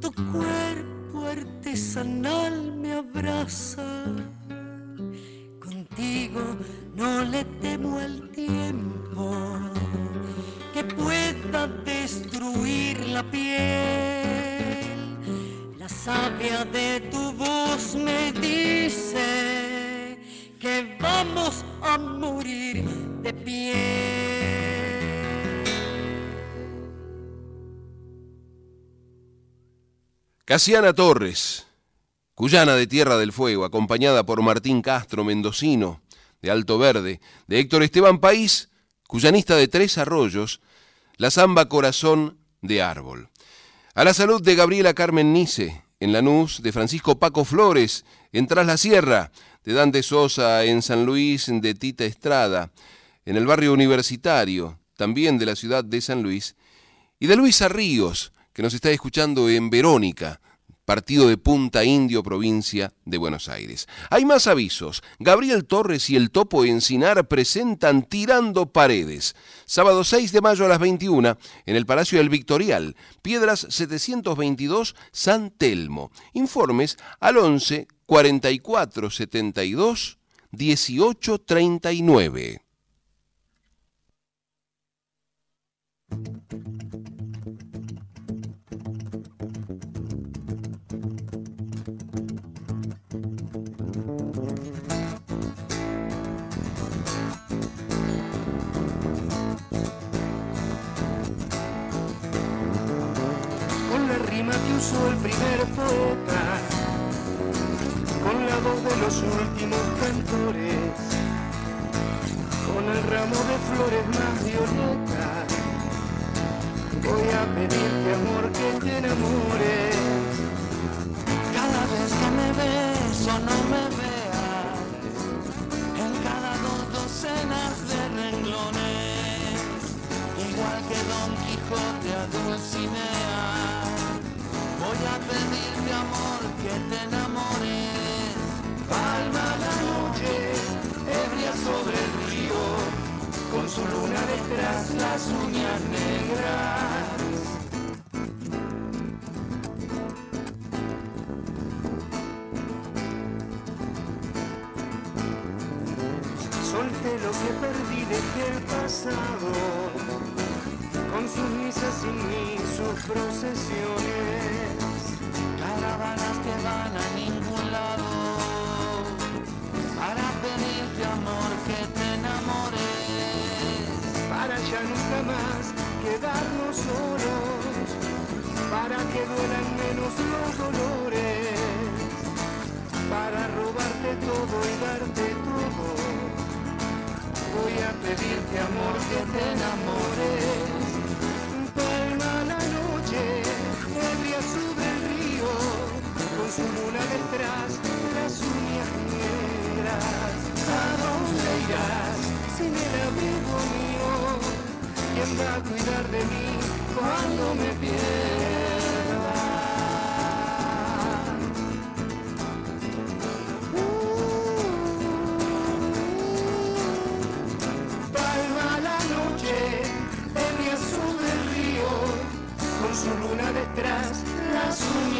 tu cuerpo artesanal me abraza. Contigo no le temo al tiempo que pueda destruir la piel, la savia de tu a morir de pie. Casiana Torres, cuyana de Tierra del Fuego, acompañada por Martín Castro, mendocino, de Alto Verde, de Héctor Esteban País, cuyanista de Tres Arroyos, la samba Corazón de Árbol. A la salud de Gabriela Carmen Nice, en Lanús, de Francisco Paco Flores, en Tras la Sierra, de Dante Sosa, en San Luis, de Tita Estrada, en el barrio universitario, también de la ciudad de San Luis, y de Luisa Ríos, que nos está escuchando en Verónica, partido de Punta Indio, provincia de Buenos Aires. Hay más avisos. Gabriel Torres y el Topo Encinar presentan Tirando Paredes. Sábado 6 de mayo a las 21 en el Palacio del Victorial, Piedras 722, San Telmo. Informes al 11 44 72 18 39. Usó el primer poeta, con la voz de los últimos cantores, con el ramo de flores más violetas. Voy a pedirte amor que te enamores. Cada vez que me ves o no me veas, en cada dos docenas de renglones, igual que Don Quijote a Dulcinea a pedirte amor que te enamores. Palma la noche, ebria sobre el río, con su luna detrás las uñas negras. Solté lo que perdí, de el pasado, con sus misas y mí, sus procesiones que van a ningún lado para pedirte amor que te enamores para ya nunca más quedarnos solos para que duelan menos los dolores para robarte todo y darte todo voy a pedirte amor que te enamores su luna detrás, las uñas negras. ¿A dónde irás sin el abrigo mío? ¿Quién va a cuidar de mí cuando me pierda? La su luna detrás, las uñas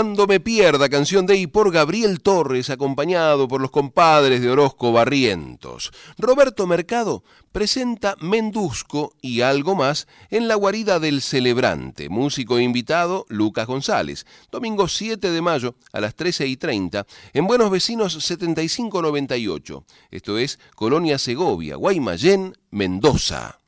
Cuando me pierda, canción de y por Gabriel Torres, acompañado por los compadres de Orozco Barrientos. Roberto Mercado presenta Mendusco y algo más en la guarida del celebrante. Músico invitado, Lucas González. Domingo 7 de mayo a las 13 y 30 en Buenos Vecinos 7598. Esto es Colonia Segovia, Guaymallén, Mendoza.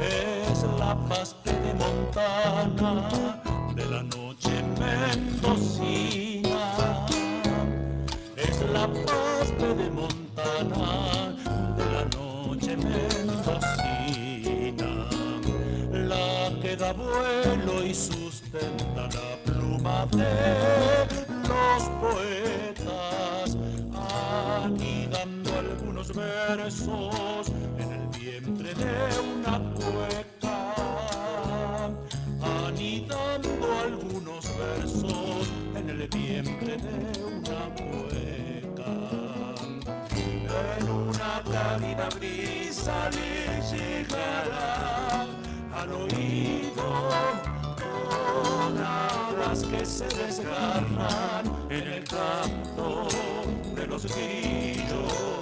Es la paz pedemontana de la noche mendocina. Es la paz pedemontana de la noche mendocina. La que da vuelo y sustenta la pluma de los poetas, versos en el vientre de una cueca, anidando algunos versos en el vientre de una cueca. En una cálida brisa le llegará al oído tonadas que se desgarran en el canto de los grillos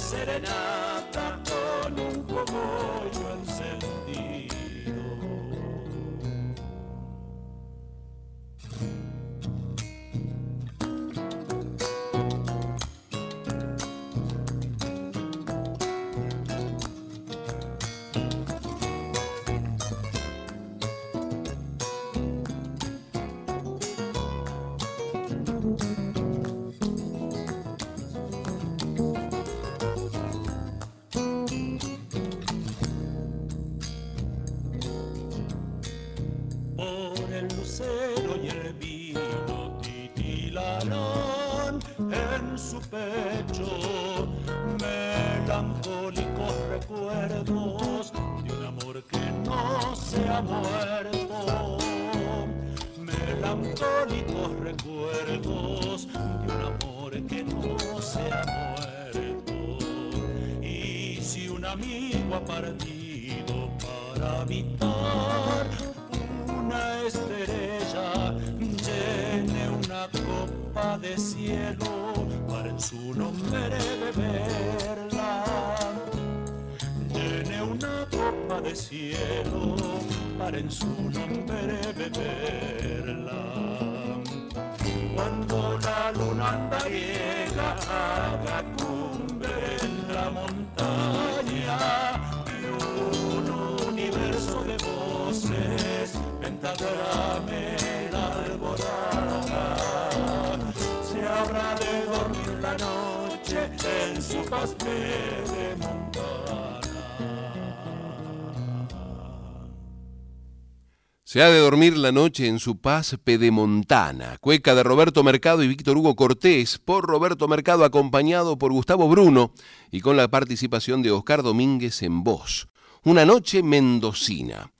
serenata con un cogollo su nombre beberla. Cuando la luna andariega haga cumbre en la montaña y un universo de voces pentagrame la alborada se habrá de dormir la noche en su paz Se ha de dormir la noche en su paz pedemontana. Cueca de Roberto Mercado y Víctor Hugo Cortés, por Roberto Mercado acompañado por Gustavo Bruno y con la participación de Oscar Domínguez en voz. Una noche mendocina.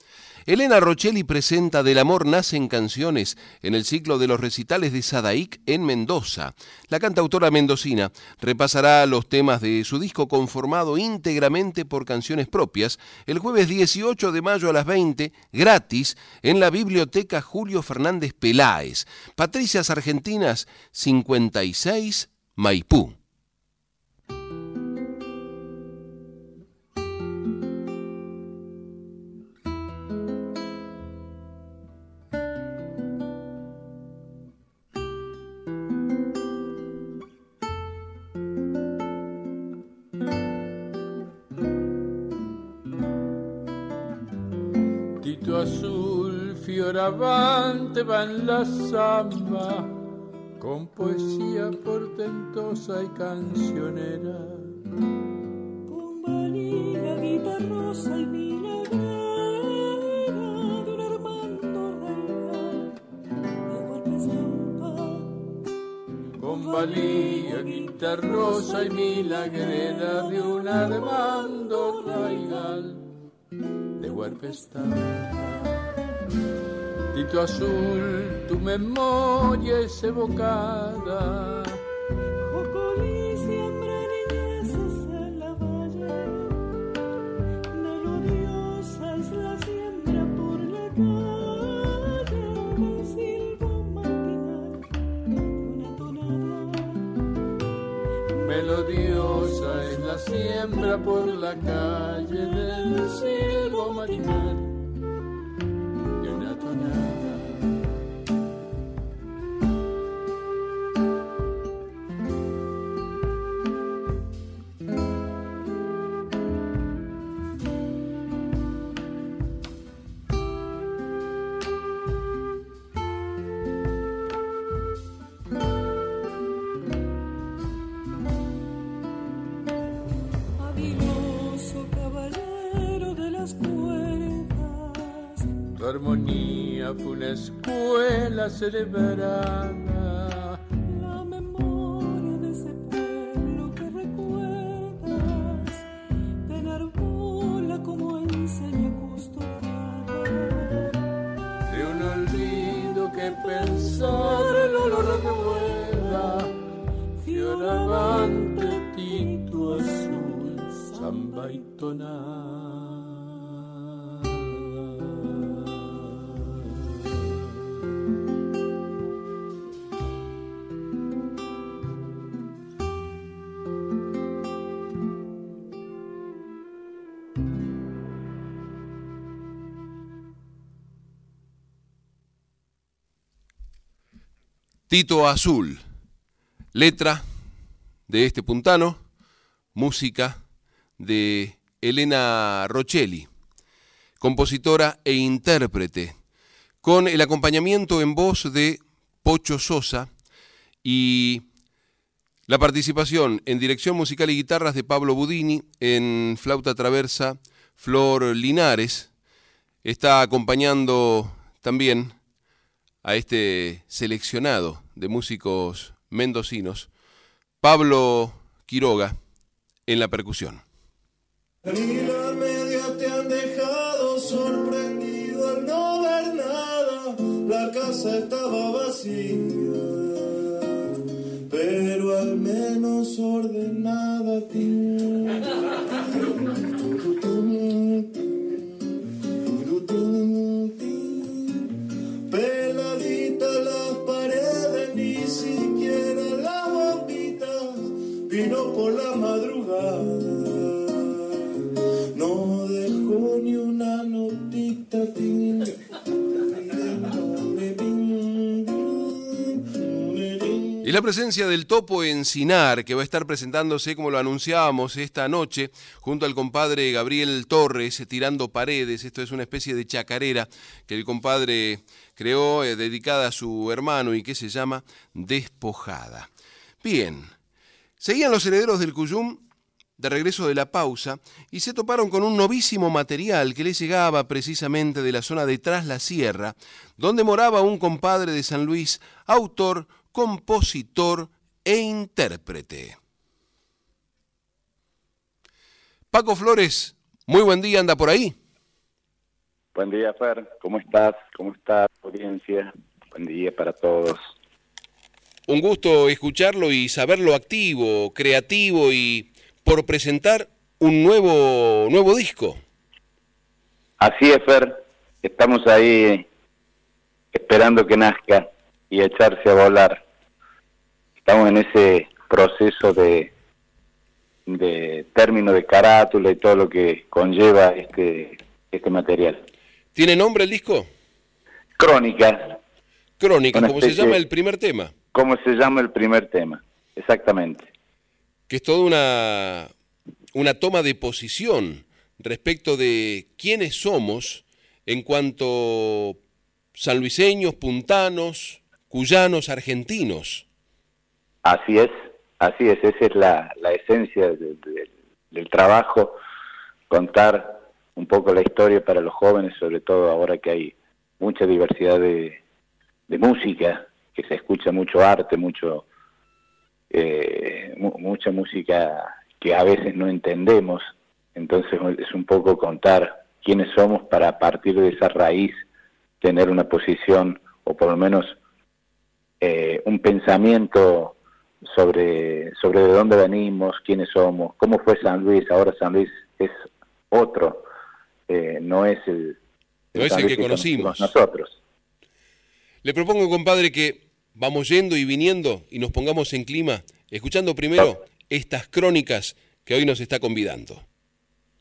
Elena Rochelli presenta Del amor nacen canciones en el ciclo de los recitales de Sadaic en Mendoza. La cantautora mendocina repasará los temas de su disco conformado íntegramente por canciones propias el jueves 18 de mayo a las 20, gratis, en la biblioteca Julio Fernández Peláez. Patricias Argentinas 56 Maipú. Azul, fioravante va en la samba, con poesía portentosa y cancionera. Con valía, guitarrosa y milagrera de un Armando Real, de golpes Con valía, guitarrosa y milagrera de un Armando Raigal de Huerpestampa. Tito azul, tu memoria es evocada. Jocolí siembra niñeces en la valle, melodiosa es la siembra por la calle, un silbo matinal, una tonada. Melodiosa es la siembra por la calle del silbo matinal escuela celebrada. Tito Azul, letra de este puntano, música de Elena Rochelli, compositora e intérprete, con el acompañamiento en voz de Pocho Sosa y la participación en dirección musical y guitarras de Pablo Budini, en flauta traversa Flor Linares, está acompañando también a este seleccionado de músicos mendocinos, Pablo Quiroga, en la percusión. Medios te han dejado sorprendido al no ver nada. La casa estaba vacía, pero al menos ordenada. Peladita Y la presencia del Topo Encinar, que va a estar presentándose, como lo anunciábamos esta noche, junto al compadre Gabriel Torres, tirando paredes. Esto es una especie de chacarera que el compadre creó, eh, dedicada a su hermano y que se llama Despojada. Bien, seguían los herederos del Cuyum de regreso de la pausa y se toparon con un novísimo material que les llegaba precisamente de la zona de Tras la Sierra, donde moraba un compadre de San Luis, autor, compositor e intérprete. Paco Flores, muy buen día, anda por ahí. Buen día, Fer. ¿Cómo estás? ¿Cómo está audiencia? Buen día para todos. Un gusto escucharlo y saberlo activo, creativo y por presentar un nuevo, nuevo disco. Así es, Fer. Estamos ahí esperando que nazca y echarse a volar. Estamos en ese proceso de, de término de carátula y todo lo que conlleva este, este material. ¿Tiene nombre el disco? Crónicas. Crónicas, como se llama el primer tema, ¿Cómo se llama el primer tema? Exactamente. que es toda una, una toma de posición respecto de quiénes somos en cuanto sanluiseños, puntanos, cuyanos, argentinos. Así es, así es, esa es la, esencia de- de- del trabajo, contar un poco la historia para los jóvenes, sobre todo ahora que hay mucha diversidad de, música, que se escucha mucho arte, mucho eh, mu- mucha música que a veces no entendemos, entonces es un poco contar quiénes somos para a partir de esa raíz tener una posición o por lo menos eh, un pensamiento sobre, sobre de dónde venimos, quiénes somos, cómo fue San Luis, ahora San Luis es otro, eh, no es el, No es San el Luis que conocimos. nosotros. Le propongo, compadre, que vamos yendo y viniendo y nos pongamos en clima, escuchando primero estas crónicas que hoy nos está convidando.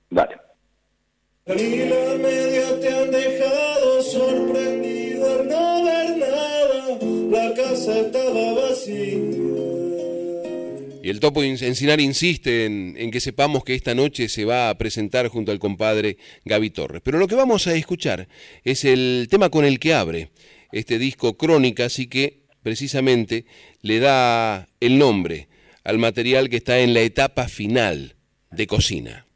Dale. Casa estaba. Y el Topo Encinar insiste en, en que sepamos que esta noche se va a presentar junto al compadre Gaby Torres. Pero lo que vamos a escuchar es el tema con el que abre este disco Crónicas y que precisamente le da el nombre al material que está en la etapa final de cocina.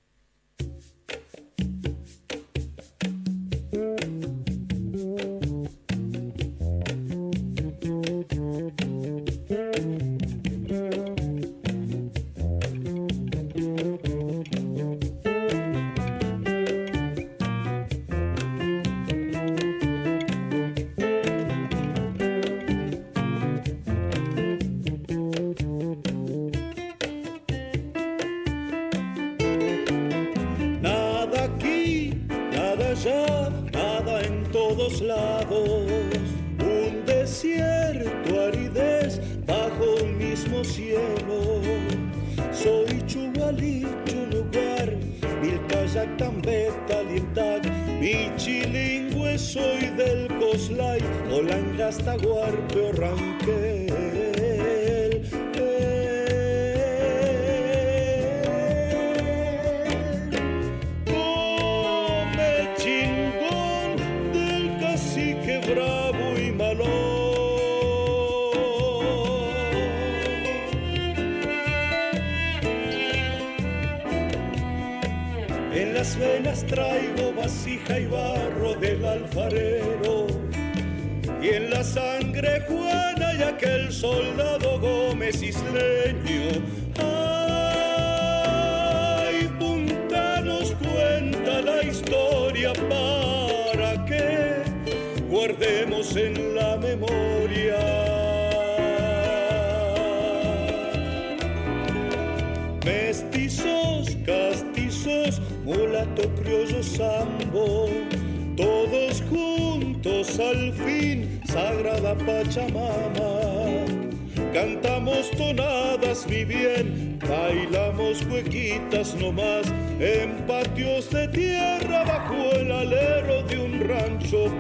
Milkayak, Tambeta, Lientag, Michilingüe, soy del Coslay, Olangasta, Guarpe, Ranquel. Y en la sangre Juana y aquel soldado Gómez isleño. Ay, punta nos cuenta la historia para que guardemos en la memoria. Mestizos, castizos, mulato, criollo, al fin, sagrada Pachamama. Cantamos tonadas mi bien, bailamos huequitas nomás, en patios de tierra bajo el alero de un rancho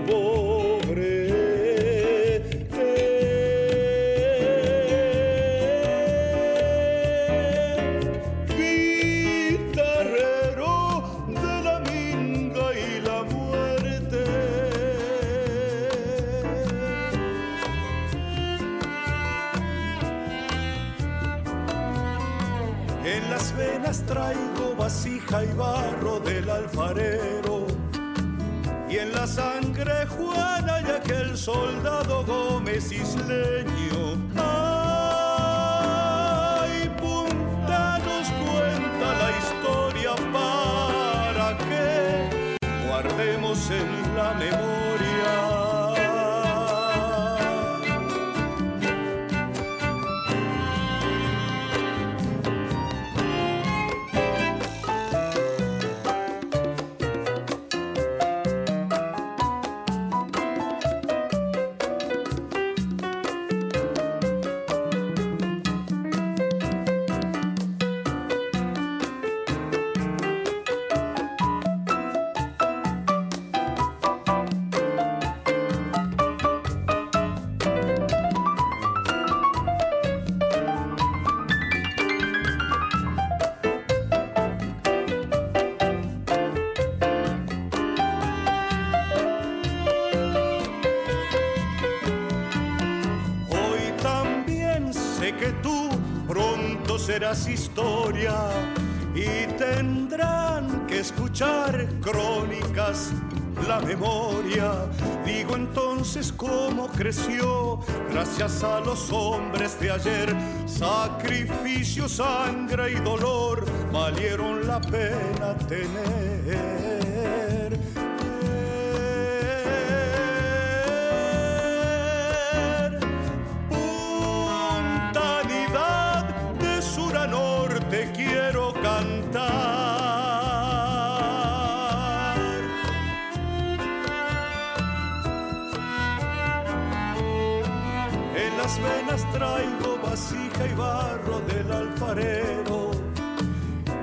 serás historia y tendrán que escuchar crónicas la memoria. Digo entonces cómo creció gracias a los hombres de ayer. Sacrificio, sangre y dolor valieron la pena tener.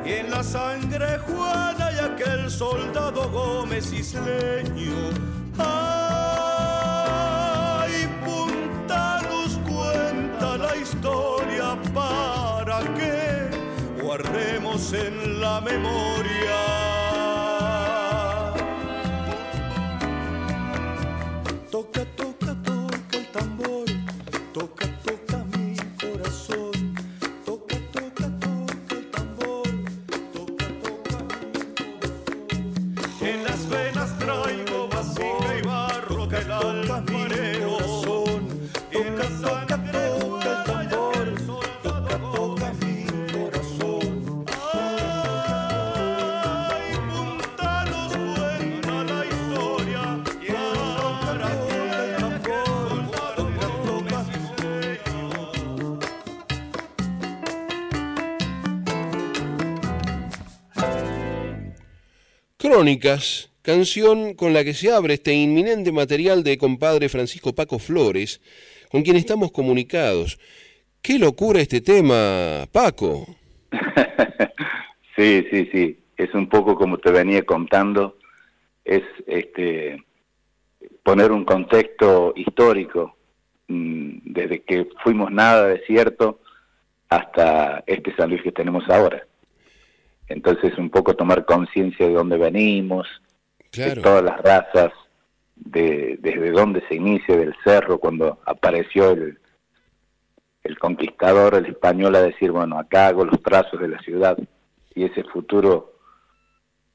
Y en la sangre Juana y aquel soldado Gómez isleño. Ay, punta nos cuenta la historia para que guardemos en la memoria. Canción con la que se abre este inminente material de compadre Francisco Paco Flores, con quien estamos comunicados. ¡Qué locura este tema, Paco! [LAUGHS] Sí, sí, sí. Es un poco como te venía contando, es este poner un contexto histórico mm, desde que fuimos nada desierto hasta este San Luis que tenemos ahora. Entonces un poco tomar conciencia de dónde venimos, de todas las razas, de desde dónde se inicia del cerro cuando apareció el, el conquistador, el español a decir, bueno, acá hago los trazos de la ciudad y ese futuro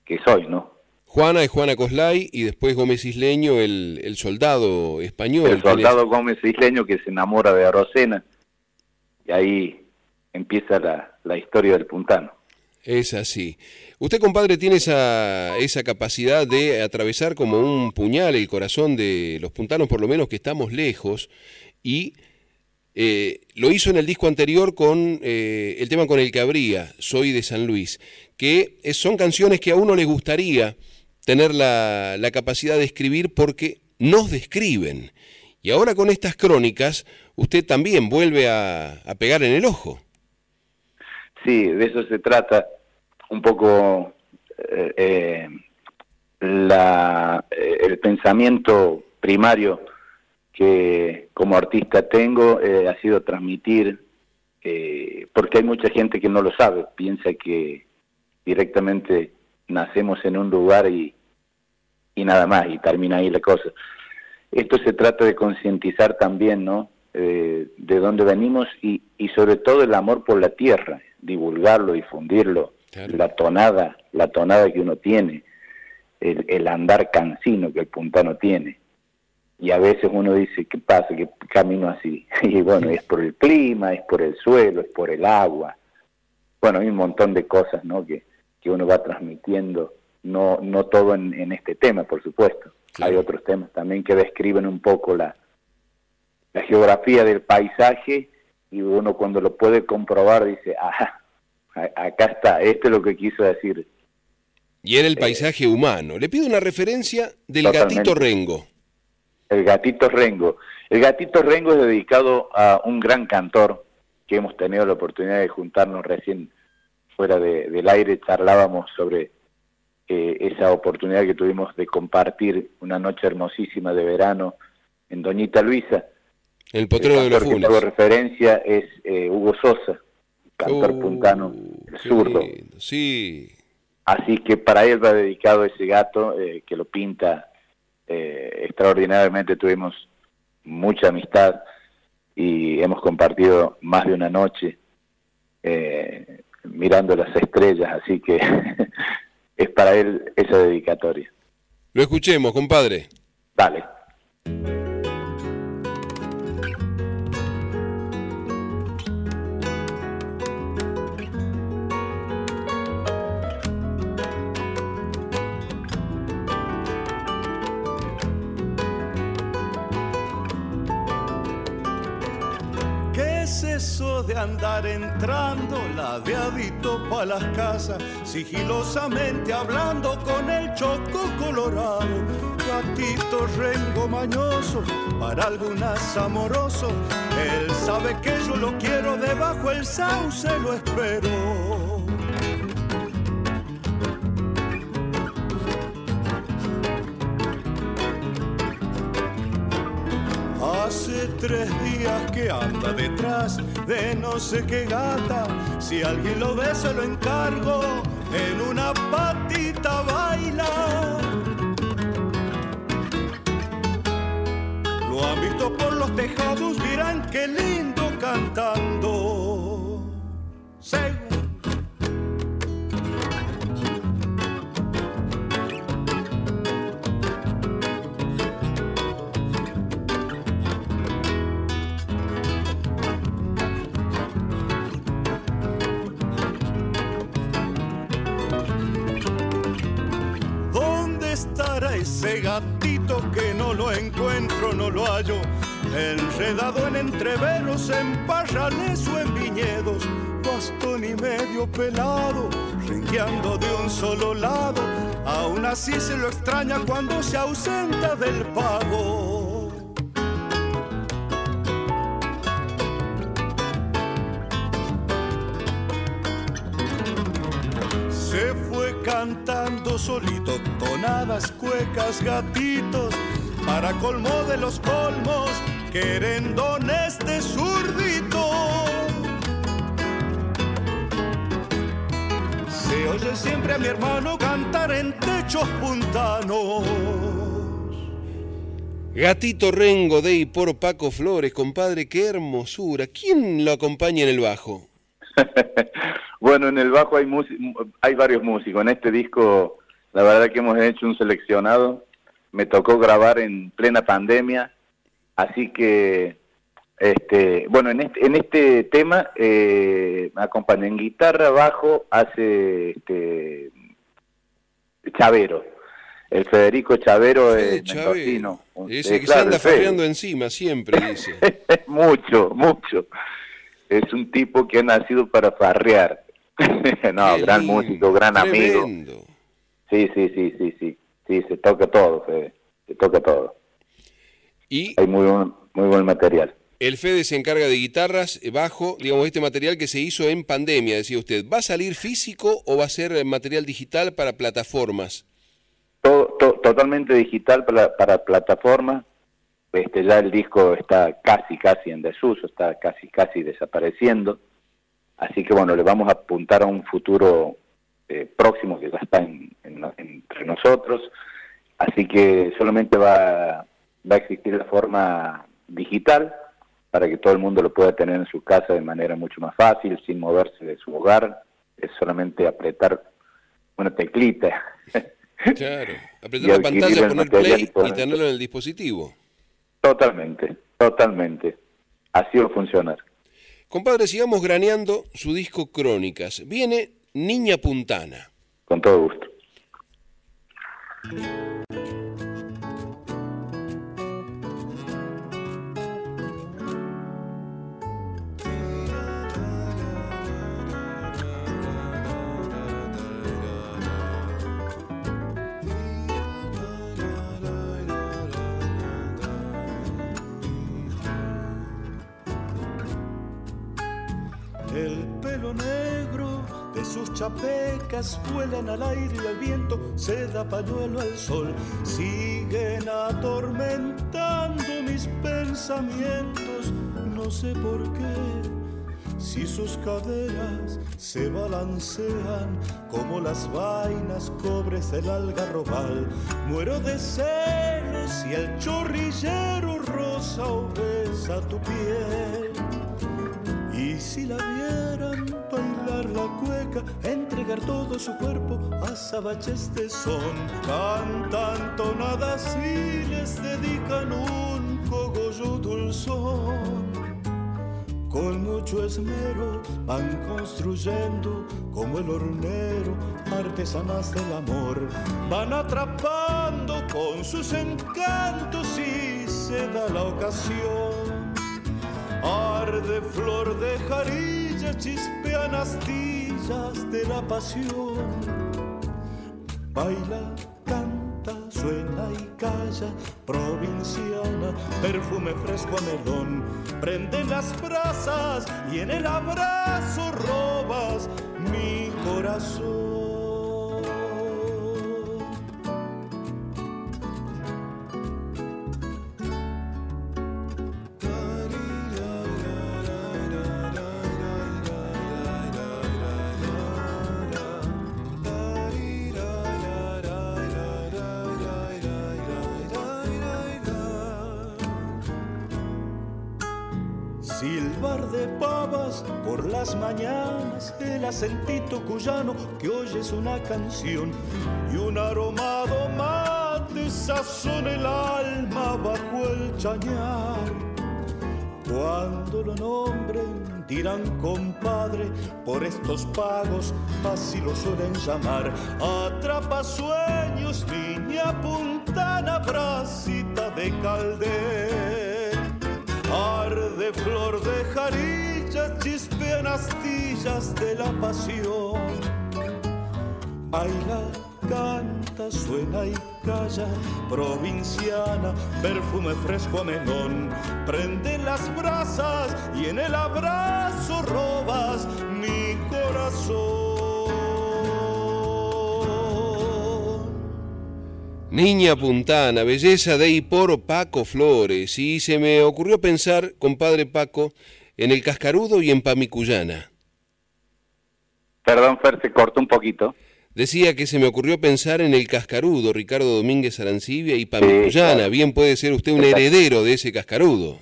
que soy, ¿no? Juana es Juana Coslay y después Gómez Isleño, el, el soldado español. El soldado Gómez Isleño que se enamora de Arocena y ahí empieza la, la historia del puntano. Es así. Usted, compadre, tiene esa, esa capacidad de atravesar como un puñal el corazón de los puntanos, por lo menos que estamos lejos, y eh, lo hizo en el disco anterior con eh, el tema con el que abría, Soy de San Luis, que son canciones que a uno le gustaría tener la, la capacidad de escribir porque nos describen. Y ahora con estas crónicas, usted también vuelve a, a pegar en el ojo. Sí, de eso se trata un poco eh, eh, la, eh, el pensamiento primario que como artista tengo ha sido transmitir, porque hay mucha gente que no lo sabe, piensa que directamente nacemos en un lugar y, y nada más, y termina ahí la cosa. Esto se trata de concientizar también, ¿no? De dónde venimos y, y sobre todo el amor por la tierra, divulgarlo, difundirlo, la tonada, la tonada que uno tiene, el, el andar cansino que el puntano tiene. Y a veces uno dice, ¿qué pasa? que camino así? [LAUGHS] Y bueno, es por el clima, es por el suelo, es por el agua. Bueno, hay un montón de cosas, ¿no? Que, que uno va transmitiendo, no, no todo en, en este tema, por supuesto. Hay otros temas también que describen un poco la, la geografía del paisaje y uno cuando lo puede comprobar dice, ajá, acá está, esto es lo que quiso decir. Y era el paisaje humano. Le pido una referencia del Totalmente. gatito Rengo. El gatito Rengo. El gatito Rengo es dedicado a un gran cantor que hemos tenido la oportunidad de juntarnos recién fuera de- del aire, charlábamos sobre eh, esa oportunidad que tuvimos de compartir una noche hermosísima de verano en Doñita Luisa. El potrero de los que Funes. hago referencia es eh, Hugo Sosa, cantor Uh, puntano, el zurdo. Sí. Así que para él va dedicado ese gato eh, que lo pinta eh, extraordinariamente. Tuvimos mucha amistad y hemos compartido más de una noche mirando las estrellas. Así que [LAUGHS] es para él esa dedicatoria. Lo escuchemos, compadre. Dale. De andar entrando ladeadito pa' las casas, sigilosamente hablando con el choco colorado? Gatito rengo mañoso, para algunas amoroso, él sabe que yo lo quiero, debajo el sauce lo espero. Tres días que anda detrás de no sé qué gata. Si alguien lo ve, se lo encargo. En una patita baila. Lo han visto por los tejados, miran qué lindo cantando. Enredado en entreveros, en parrales o en viñedos, bastón y medio pelado, renqueando de un solo lado, Aún así se lo extraña cuando se ausenta del pago. Se fue cantando solito tonadas, cuecas, gatitos, para colmo de los colmos, querendones de zurdito. Se oye siempre a mi hermano cantar en techos puntanos. Gatito Rengo de por Paco Flores, compadre, qué hermosura. ¿Quién lo acompaña en el bajo? [LAUGHS] Bueno, en el bajo hay, hay varios músicos. En este disco, la verdad que hemos hecho un seleccionado. Me tocó grabar en plena pandemia, así que, este, bueno, en este, en este tema eh, me acompaña en guitarra, bajo, hace este, Chavero. El Federico Chavero es mendocino. Ese eh, que claro, se anda farreando encima siempre, dice. [LAUGHS] mucho, mucho. Es un tipo que ha nacido para farrear. [LAUGHS] no, Qué gran lindo, músico, gran amigo. Sí, sí, sí, sí, sí. Sí, se toca todo, Fede. Se toca todo. Y Hay muy buen, muy buen material. el Fede se encarga de guitarras, eh, bajo, digamos, este material que se hizo en pandemia, decía usted. ¿Va a salir físico o va a ser eh, material digital para plataformas? Todo, to- totalmente digital para, para plataforma. Este, ya el disco está casi, casi en desuso, está casi, casi desapareciendo. Así que bueno, le vamos a apuntar a un futuro eh, próximo que ya está en- en- entre nosotros. Así que solamente va, va a existir la forma digital para que todo el mundo lo pueda tener en su casa de manera mucho más fácil, sin moverse de su hogar. Es solamente apretar una teclita. [LAUGHS] Claro. Apretar la pantalla, poner play y poner- y tenerlo en el dispositivo. Totalmente, totalmente. Así va a funcionar. Compadre, sigamos graneando su disco Crónicas. Viene Niña Puntana. Con todo gusto. Sus chapecas vuelan al aire y al viento, se da pañuelo al sol. Siguen atormentando mis pensamientos, no sé por qué. Si sus caderas se balancean como las vainas cobres del algarrobal, muero de celos y el chorrillero rosa o besa tu piel. Y si la vieran la cueca, entregar todo su cuerpo a sabaches de son, cantan tonadas y les dedican un cogollo dulzón. Con mucho esmero van construyendo como el hornero artesanas del amor. Van atrapando con sus encantos y se da la ocasión. Arde flor de chispean astillas de la pasión. Baila, canta, suena y calla, provinciana, perfume fresco a melón. Prende las brasas y en el abrazo robas mi corazón. Silbar de pavas por las mañanas, el acentito cuyano que oyes una canción y un aromado mate sazona el alma bajo el chañar. Cuando lo nombren dirán compadre, por estos pagos así lo suelen llamar. Atrapa sueños, niña puntana, bracita de calder. Arde flor de jarilla, chispean astillas de la pasión. Baila, canta, suena y calla, provinciana, perfume fresco a menón. Prende las brasas y en el abrazo robas mi corazón. Niña puntana, belleza de y por Paco Flores. Y se me ocurrió pensar, compadre Paco, en el Cascarudo y en Pamicuyana. Perdón, Fer, se cortó un poquito. Decía que se me ocurrió pensar en el Cascarudo, Ricardo Domínguez Arancibia y Pamicuyana. claro. Bien puede ser usted un heredero de ese Cascarudo.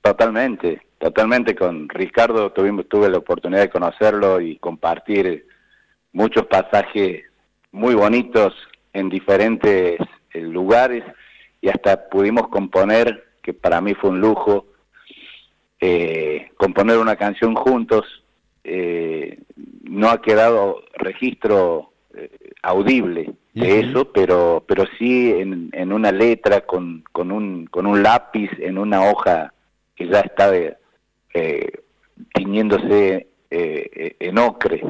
Totalmente, totalmente. Con Ricardo tuvimos, tuve la oportunidad de conocerlo y compartir muchos pasajes muy bonitos en diferentes eh, lugares y hasta pudimos componer, que para mí fue un lujo, eh, componer una canción juntos. Eh, no ha quedado registro eh, audible de eso, pero pero sí en, en una letra con, con un con un lápiz en una hoja que ya está eh, tiñéndose eh, en ocre,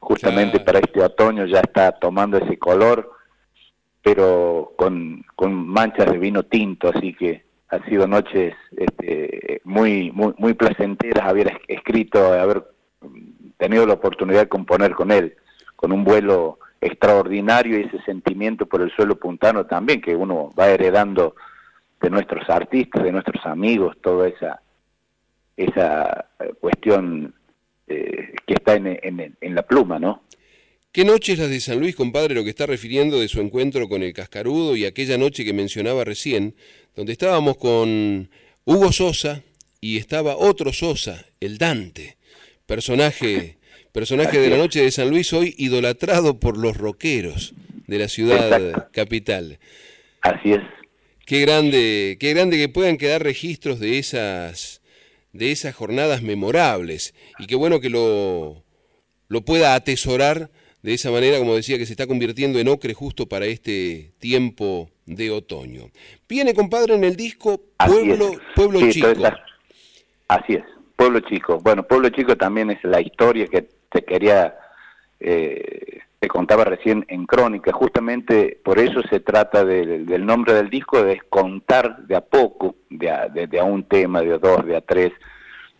justamente para este otoño ya está tomando ese color, pero con, con manchas de vino tinto, así que ha sido noches este, muy, muy muy placenteras haber es- escrito, haber tenido la oportunidad de componer con él, con un vuelo extraordinario y ese sentimiento por el suelo puntano también que uno va heredando de nuestros artistas, de nuestros amigos, toda esa esa cuestión eh, que está en- en la pluma, ¿no? ¿Qué noches las de San Luis, compadre, lo que está refiriendo de su encuentro con el Cascarudo y aquella noche que mencionaba recién, donde estábamos con Hugo Sosa y estaba otro Sosa, el Dante, personaje, personaje de la noche de San Luis, hoy idolatrado por los rockeros de la ciudad capital. Así es. Qué grande, qué grande que puedan quedar registros de esas, de esas jornadas memorables y qué bueno que lo, lo pueda atesorar de esa manera, como decía, que se está convirtiendo en ocre justo para este tiempo de otoño. Viene, compadre, en el disco Pueblo. Pueblo Sí, Chico. Así es, Pueblo Chico. Bueno, Pueblo Chico también es la historia que te quería, eh, te contaba recién en Crónica. Justamente por eso se trata del, del nombre del disco, de contar de a poco, de a, de- de a un tema, de a dos, de a tres,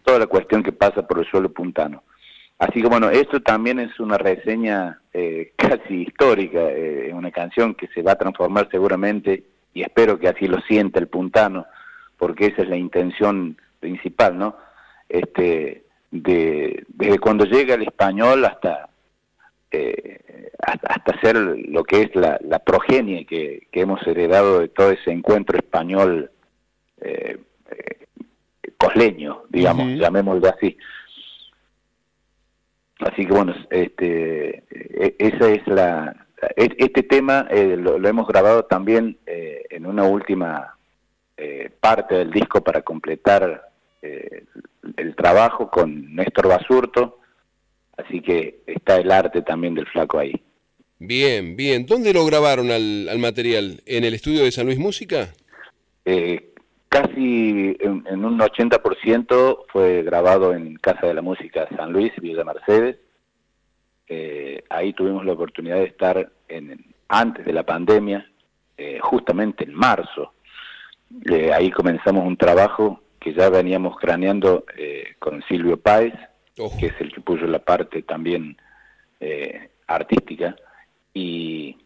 toda la cuestión que pasa por el suelo puntano. Así que bueno, esto también es una reseña eh, [LAUGHS] casi histórica, eh, una canción que se va a transformar seguramente, y espero que así lo sienta el puntano, porque esa es la intención principal, ¿no? Este, de, desde cuando llega el español hasta, eh, hasta, hasta ser lo que es la, la progenie que, que hemos heredado de todo ese encuentro español eh, eh, cosleño, digamos, llamémoslo así. Así que bueno, este, e- esa es la, e- este tema eh, lo, lo hemos grabado también eh, en una última eh, parte del disco para completar eh, el trabajo con Néstor Basurto, así que está el arte también del flaco ahí. Bien, bien. ¿Dónde lo grabaron al, al material? ¿En el estudio de San Luis Música? Casi en, en un 80% fue grabado en Casa de la Música San Luis, Villa Mercedes. Eh, ahí tuvimos la oportunidad de estar en, antes de la pandemia, eh, justamente en marzo. Eh, ahí comenzamos un trabajo que ya veníamos craneando eh, con Silvio Páez, que es el que puso la parte también eh, artística. Y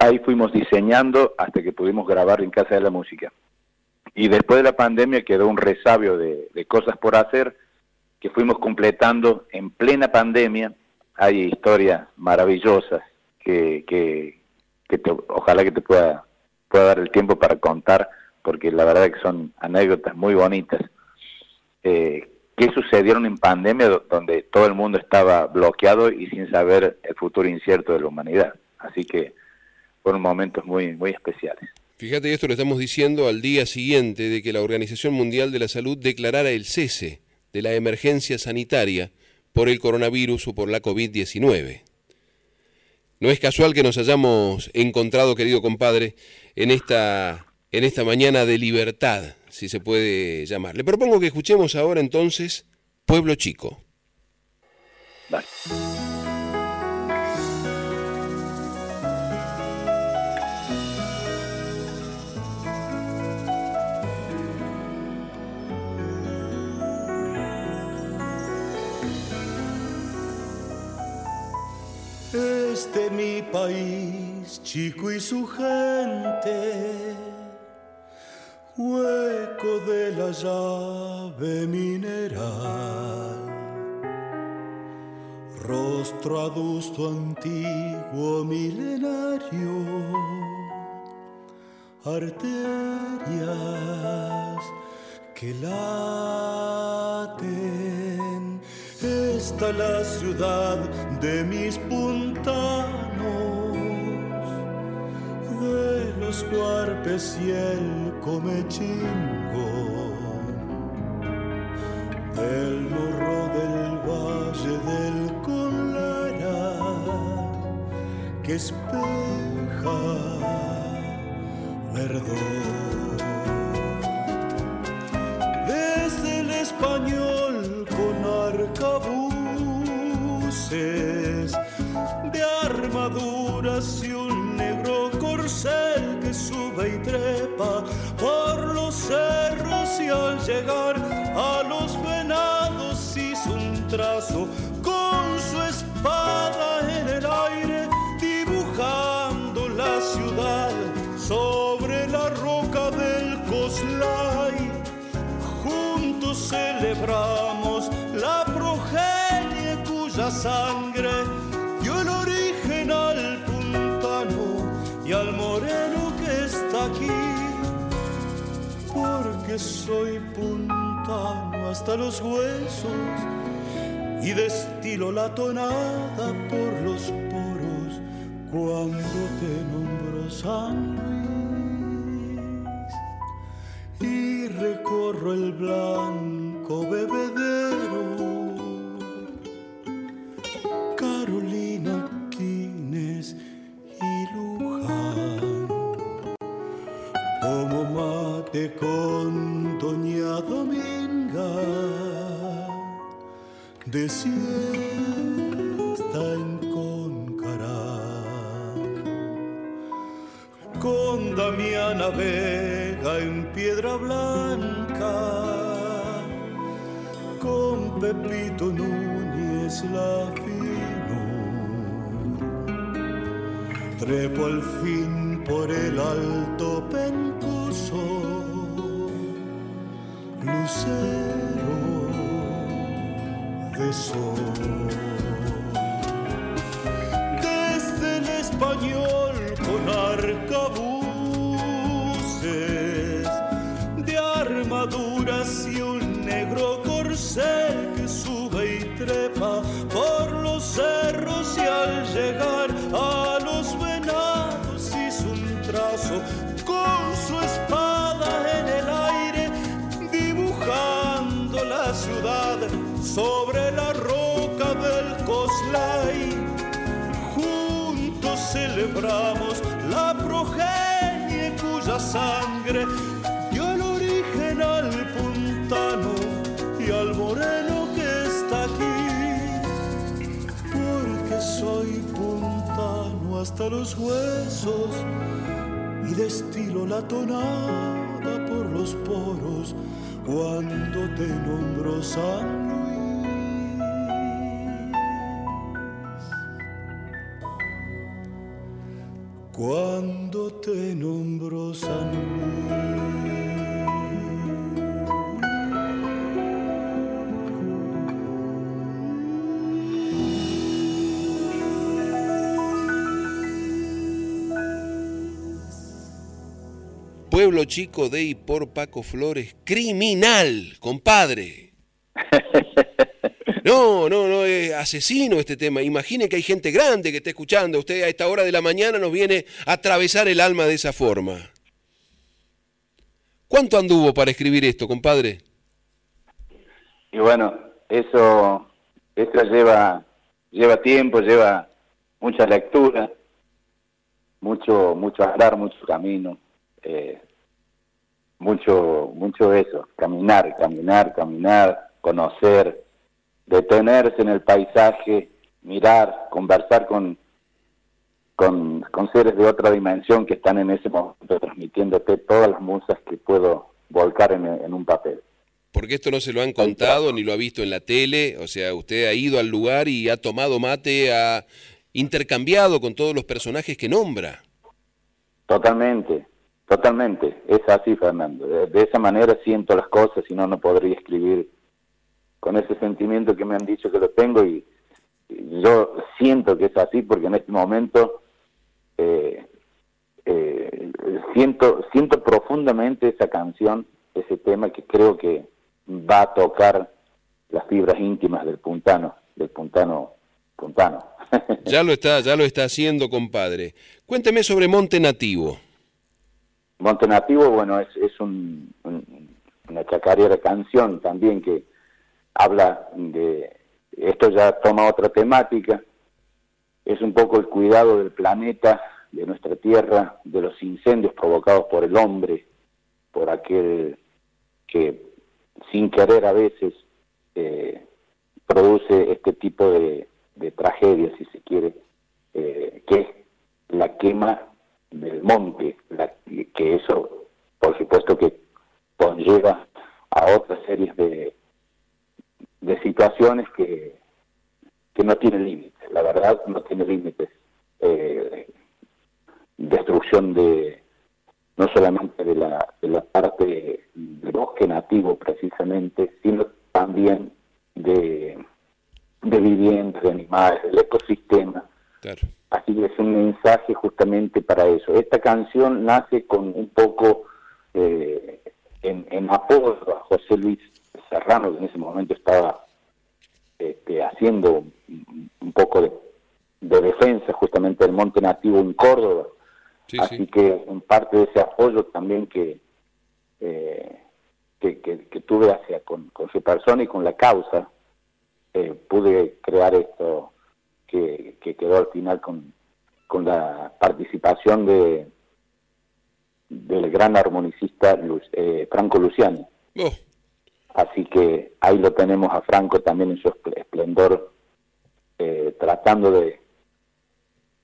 ahí fuimos diseñando hasta que pudimos grabar en Casa de la Música. Y después de la pandemia quedó un resabio de, cosas por hacer que fuimos completando en plena pandemia. Hay historias maravillosas que, que, te- ojalá que te pueda, pueda dar el tiempo para contar, porque la verdad que son anécdotas muy bonitas. Eh, que sucedieron en pandemia do- donde todo el mundo estaba bloqueado y sin saber el futuro incierto de la humanidad. Así que fueron momentos muy, muy especiales. Fíjate, esto lo estamos diciendo al día siguiente de que la Organización Mundial de la Salud declarara el cese de la emergencia sanitaria por el coronavirus o por la COVID-19. No es casual que nos hayamos encontrado, querido compadre, en esta, en esta mañana de libertad, si se puede llamar. Le propongo que escuchemos ahora entonces Pueblo Chico. Mi país, chico y su gente, hueco de la llave mineral, rostro adusto antiguo milenario, arterias que laten. Esta la ciudad de mis puntanos, de los cuarpes y el comechingo, del morro del valle del Conlara, que espeja verdor. Desde el español por los cerros y al llegar a los venados hizo un trazo con su espada en el aire dibujando la ciudad sobre la roca del Coslay. Juntos celebramos la progenie cuya sangre dio el origen al puntano y al moreno aquí. Porque soy puntano hasta los huesos y destilo la tonada por los poros cuando te nombro San Luis y recorro el blanco bebedero. Con Doña Dominga, de siesta en Concarán con Damiana Vega en Piedra Blanca, con Pepito Núñez la fino. Trepo al fin por el alto pencoso, lucero de sol hasta los huesos y destilo la tonada por los poros cuando te nombro San Luis. Cuando te nombro San Pueblo Chico de y por Paco Flores, criminal, compadre. [LAUGHS] No, no, no, es asesino este tema. Imagine que hay gente grande que está escuchando. Usted a esta hora de la mañana nos viene a atravesar el alma de esa forma. ¿Cuánto anduvo para escribir esto, compadre? Y bueno, eso, eso lleva, lleva tiempo, lleva mucha lectura, mucho, mucho hablar, mucho camino, eh, mucho, mucho eso, caminar, caminar, caminar, conocer, detenerse en el paisaje, mirar, conversar con, con, con seres de otra dimensión que están en ese momento transmitiéndote todas las musas que puedo volcar en, en un papel. Porque esto no se lo han contado ni lo ha visto en la tele. O sea, usted ha ido al lugar y ha tomado mate, ha intercambiado con todos los personajes que nombra. Totalmente, totalmente. Es así, Fernando. De, esa manera siento las cosas, si no, no podría escribir con ese sentimiento que me han dicho que lo tengo y, y yo siento que es así porque en este momento eh, eh, siento siento profundamente esa canción, ese tema que creo que va a tocar las fibras íntimas del puntano, del puntano, puntano. [LAUGHS] Ya lo está, ya lo está haciendo, compadre. Cuénteme sobre Monte Nativo. Monte Nativo, bueno, es, es un, un- una chacarera canción también que habla de, esto ya toma otra temática, es un poco el cuidado del planeta, de nuestra tierra, de los incendios provocados por el hombre, por aquel que sin querer a veces eh, produce este tipo de, tragedias, si se quiere, eh, que es la quema del monte, la- que eso, por supuesto, que conlleva a otras series de, de situaciones que, que no tienen límites, la verdad no tiene límites. Eh, destrucción de no solamente de la, de la parte del bosque nativo precisamente, sino también de, de viviendas, de animales, del ecosistema. Así que es un mensaje justamente para eso. Esta canción nace con un poco eh, en, en apoyo a José Luis Serrano, que en ese momento estaba este, haciendo un, poco de, de defensa justamente del monte nativo en Córdoba. Así que en parte de ese apoyo también que, eh, que, que- que tuve hacia con, con su persona y con la causa, eh, pude crear esto que, que quedó al final con, con la participación de del gran armonicista eh, Franco Luciani. Oh. Así que ahí lo tenemos a Franco también en su espl- esplendor, eh, tratando de,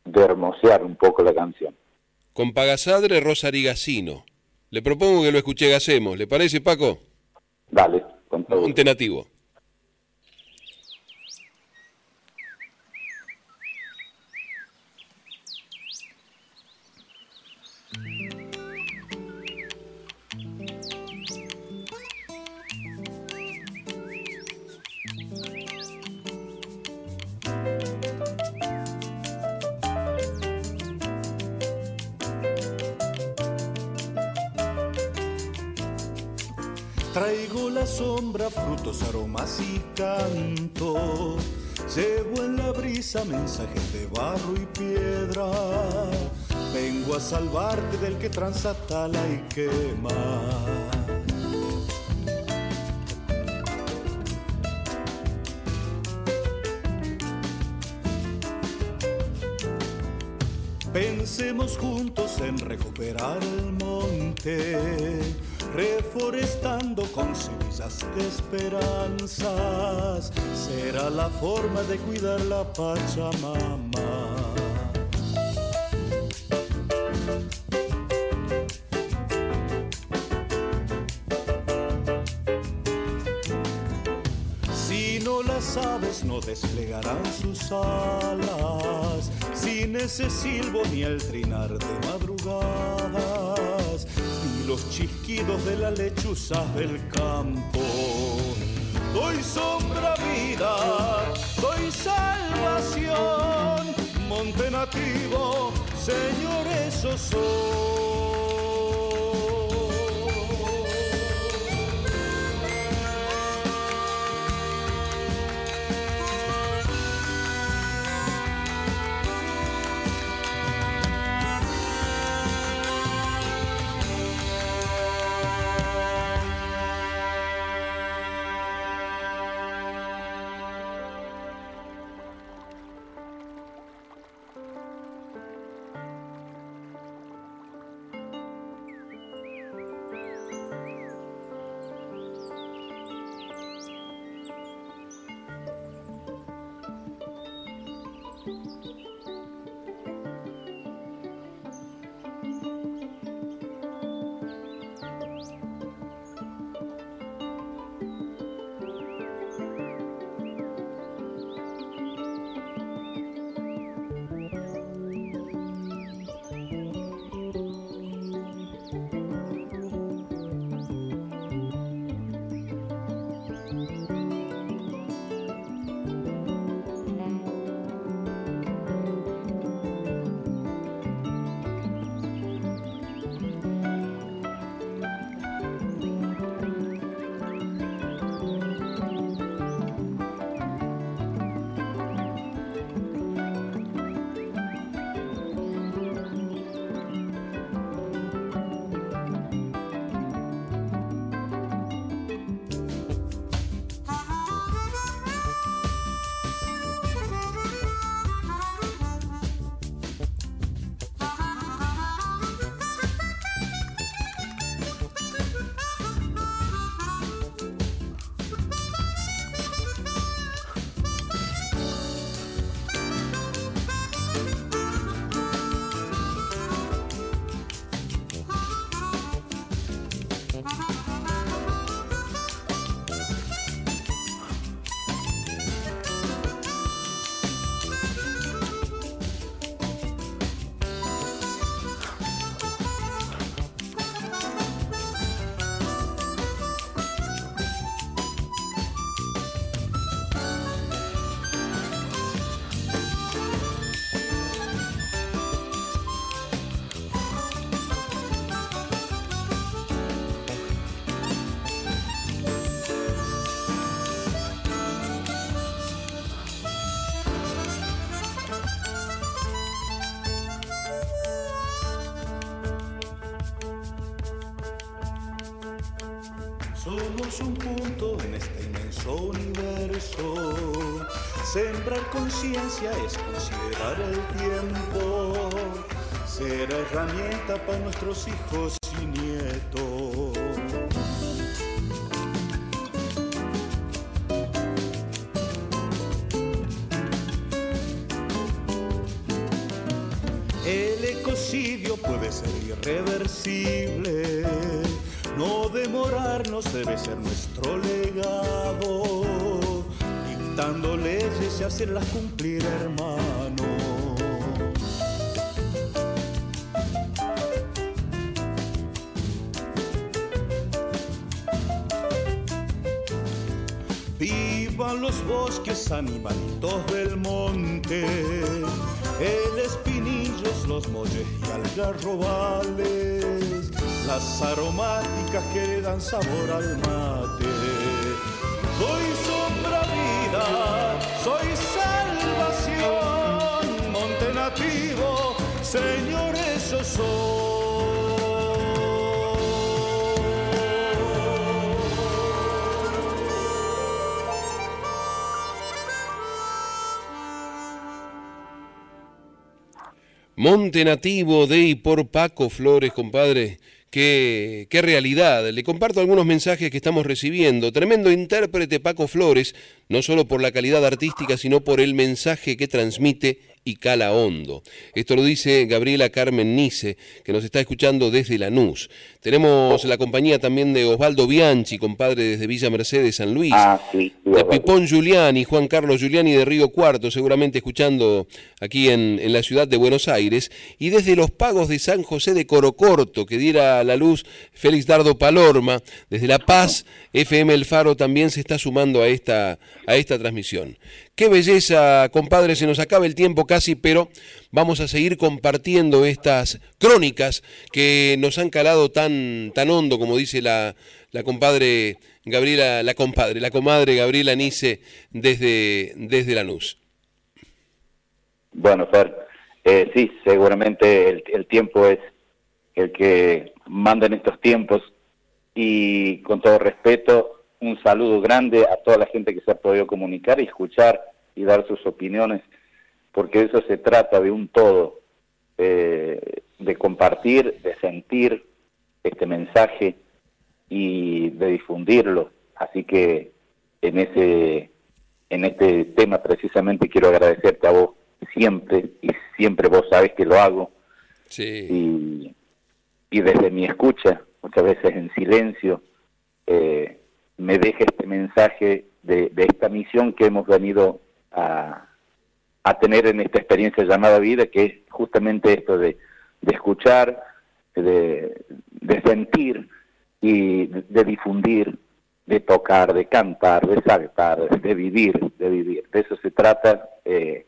de hermosear un poco la canción. Con Pagasadre Rosarigacino. Le propongo que lo escuchemos. ¿Le parece, Paco? Dale, con todo. Monte Nativo. Sombra, frutos, aromas y canto. Llevo en la brisa mensajes de barro y piedra. Vengo a salvarte del que transatala y quema. Pensemos juntos en recuperar el monte, reforestando con semillas de esperanzas. Será la forma de cuidar la Pachamama. Si no las aves no desplegarán sus alas, sin ese silbo ni el trinar de madrugadas, ni los chisquidos de las lechuzas del campo. Doy sombra vida, doy salvación, monte nativo, Señor, eso soy. Sembrar conciencia es considerar el tiempo. Será herramienta para nuestros hijos y nietos. El ecocidio puede ser irreversible. No demorarnos debe ser nuestro leyes y hacerlas cumplir, hermano. Vivan los bosques, animalitos del monte, el espinillos, los molles y algarrobales, las aromáticas que le dan sabor al mate. Soy sombra vida, Monte Nativo de y por Paco Flores, compadre. Qué, qué realidad. Le comparto algunos mensajes que estamos recibiendo. Tremendo intérprete Paco Flores, no solo por la calidad artística, sino por el mensaje que transmite y cala hondo. Esto lo dice Gabriela Carmen Nice, que nos está escuchando desde Lanús. Tenemos la compañía también de Osvaldo Bianchi, compadre desde Villa Mercedes, San Luis. Ah, sí, sí, de. Pipón Giuliani, Juan Carlos Giuliani de Río Cuarto, seguramente escuchando aquí en, en la ciudad de Buenos Aires. Y desde los pagos de San José de Corocorto, que diera a la luz Félix Dardo Palorma, desde La Paz, FM El Faro también se está sumando a esta, a esta transmisión. Qué belleza, compadre, se nos acaba el tiempo casi, pero vamos a seguir compartiendo estas crónicas que nos han calado tan, tan hondo, como dice la, la compadre Gabriela, la compadre, la comadre Gabriela Nice desde, desde Lanús. Bueno, Fer, eh, sí, seguramente el, el tiempo es el que manda en estos tiempos y con todo respeto, un saludo grande a toda la gente que se ha podido comunicar y escuchar y dar sus opiniones, porque eso se trata, de un todo, eh, de compartir, de sentir este mensaje y de difundirlo. Así que en ese en este tema precisamente quiero agradecerte a vos siempre y siempre vos sabes que lo hago y, y desde mi escucha muchas veces en silencio eh, me deja este mensaje de, de esta misión que hemos venido a, a tener en esta experiencia llamada vida que es justamente esto de, de escuchar de, de sentir y de, difundir de tocar, de cantar, de saltar, de vivir, de vivir. De eso se trata eh,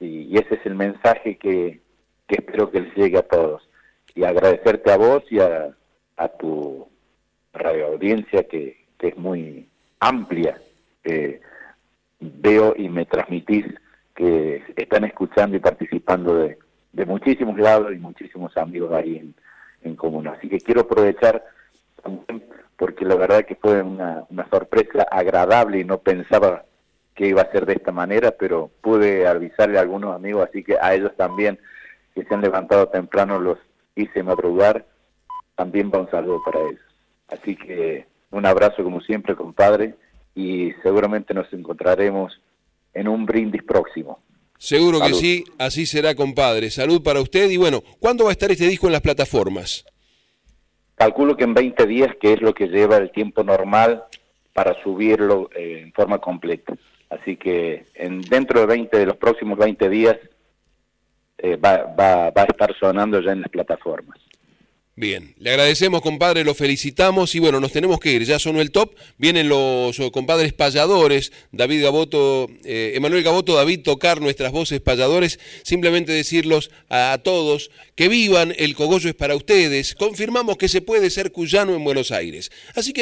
y, y ese es el mensaje que, que espero que les llegue a todos. Y agradecerte a vos y a, a tu radio audiencia que, es muy amplia. Eh, veo y me transmitís que están escuchando y participando de, de muchísimos lados y muchísimos amigos ahí en, en común. Así que quiero aprovechar también porque la verdad que fue una, una sorpresa agradable y no pensaba que iba a ser de esta manera, pero pude avisarle a algunos amigos, así que a ellos también que se han levantado temprano los hice madrugar, también va un saludo para ellos. Así que un abrazo como siempre, compadre, y seguramente nos encontraremos en un brindis próximo. Seguro que sí, así será, compadre. Salud para usted y bueno, ¿cuándo va a estar este disco en las plataformas? Calculo que en 20 días, que es lo que lleva el tiempo normal para subirlo eh, en forma completa. Así que en, dentro de 20, de los próximos 20 días eh, va, va, va a estar sonando ya en las plataformas. Bien, le agradecemos, compadre, lo felicitamos y bueno, nos tenemos que ir. Ya sonó el top, vienen los oh, compadres payadores, David Gaboto, eh, Emanuel Gaboto, David, tocar nuestras voces payadores. Simplemente decirlos a, a todos que vivan, el cogollo es para ustedes. Confirmamos que se puede ser cuyano en Buenos Aires. Así que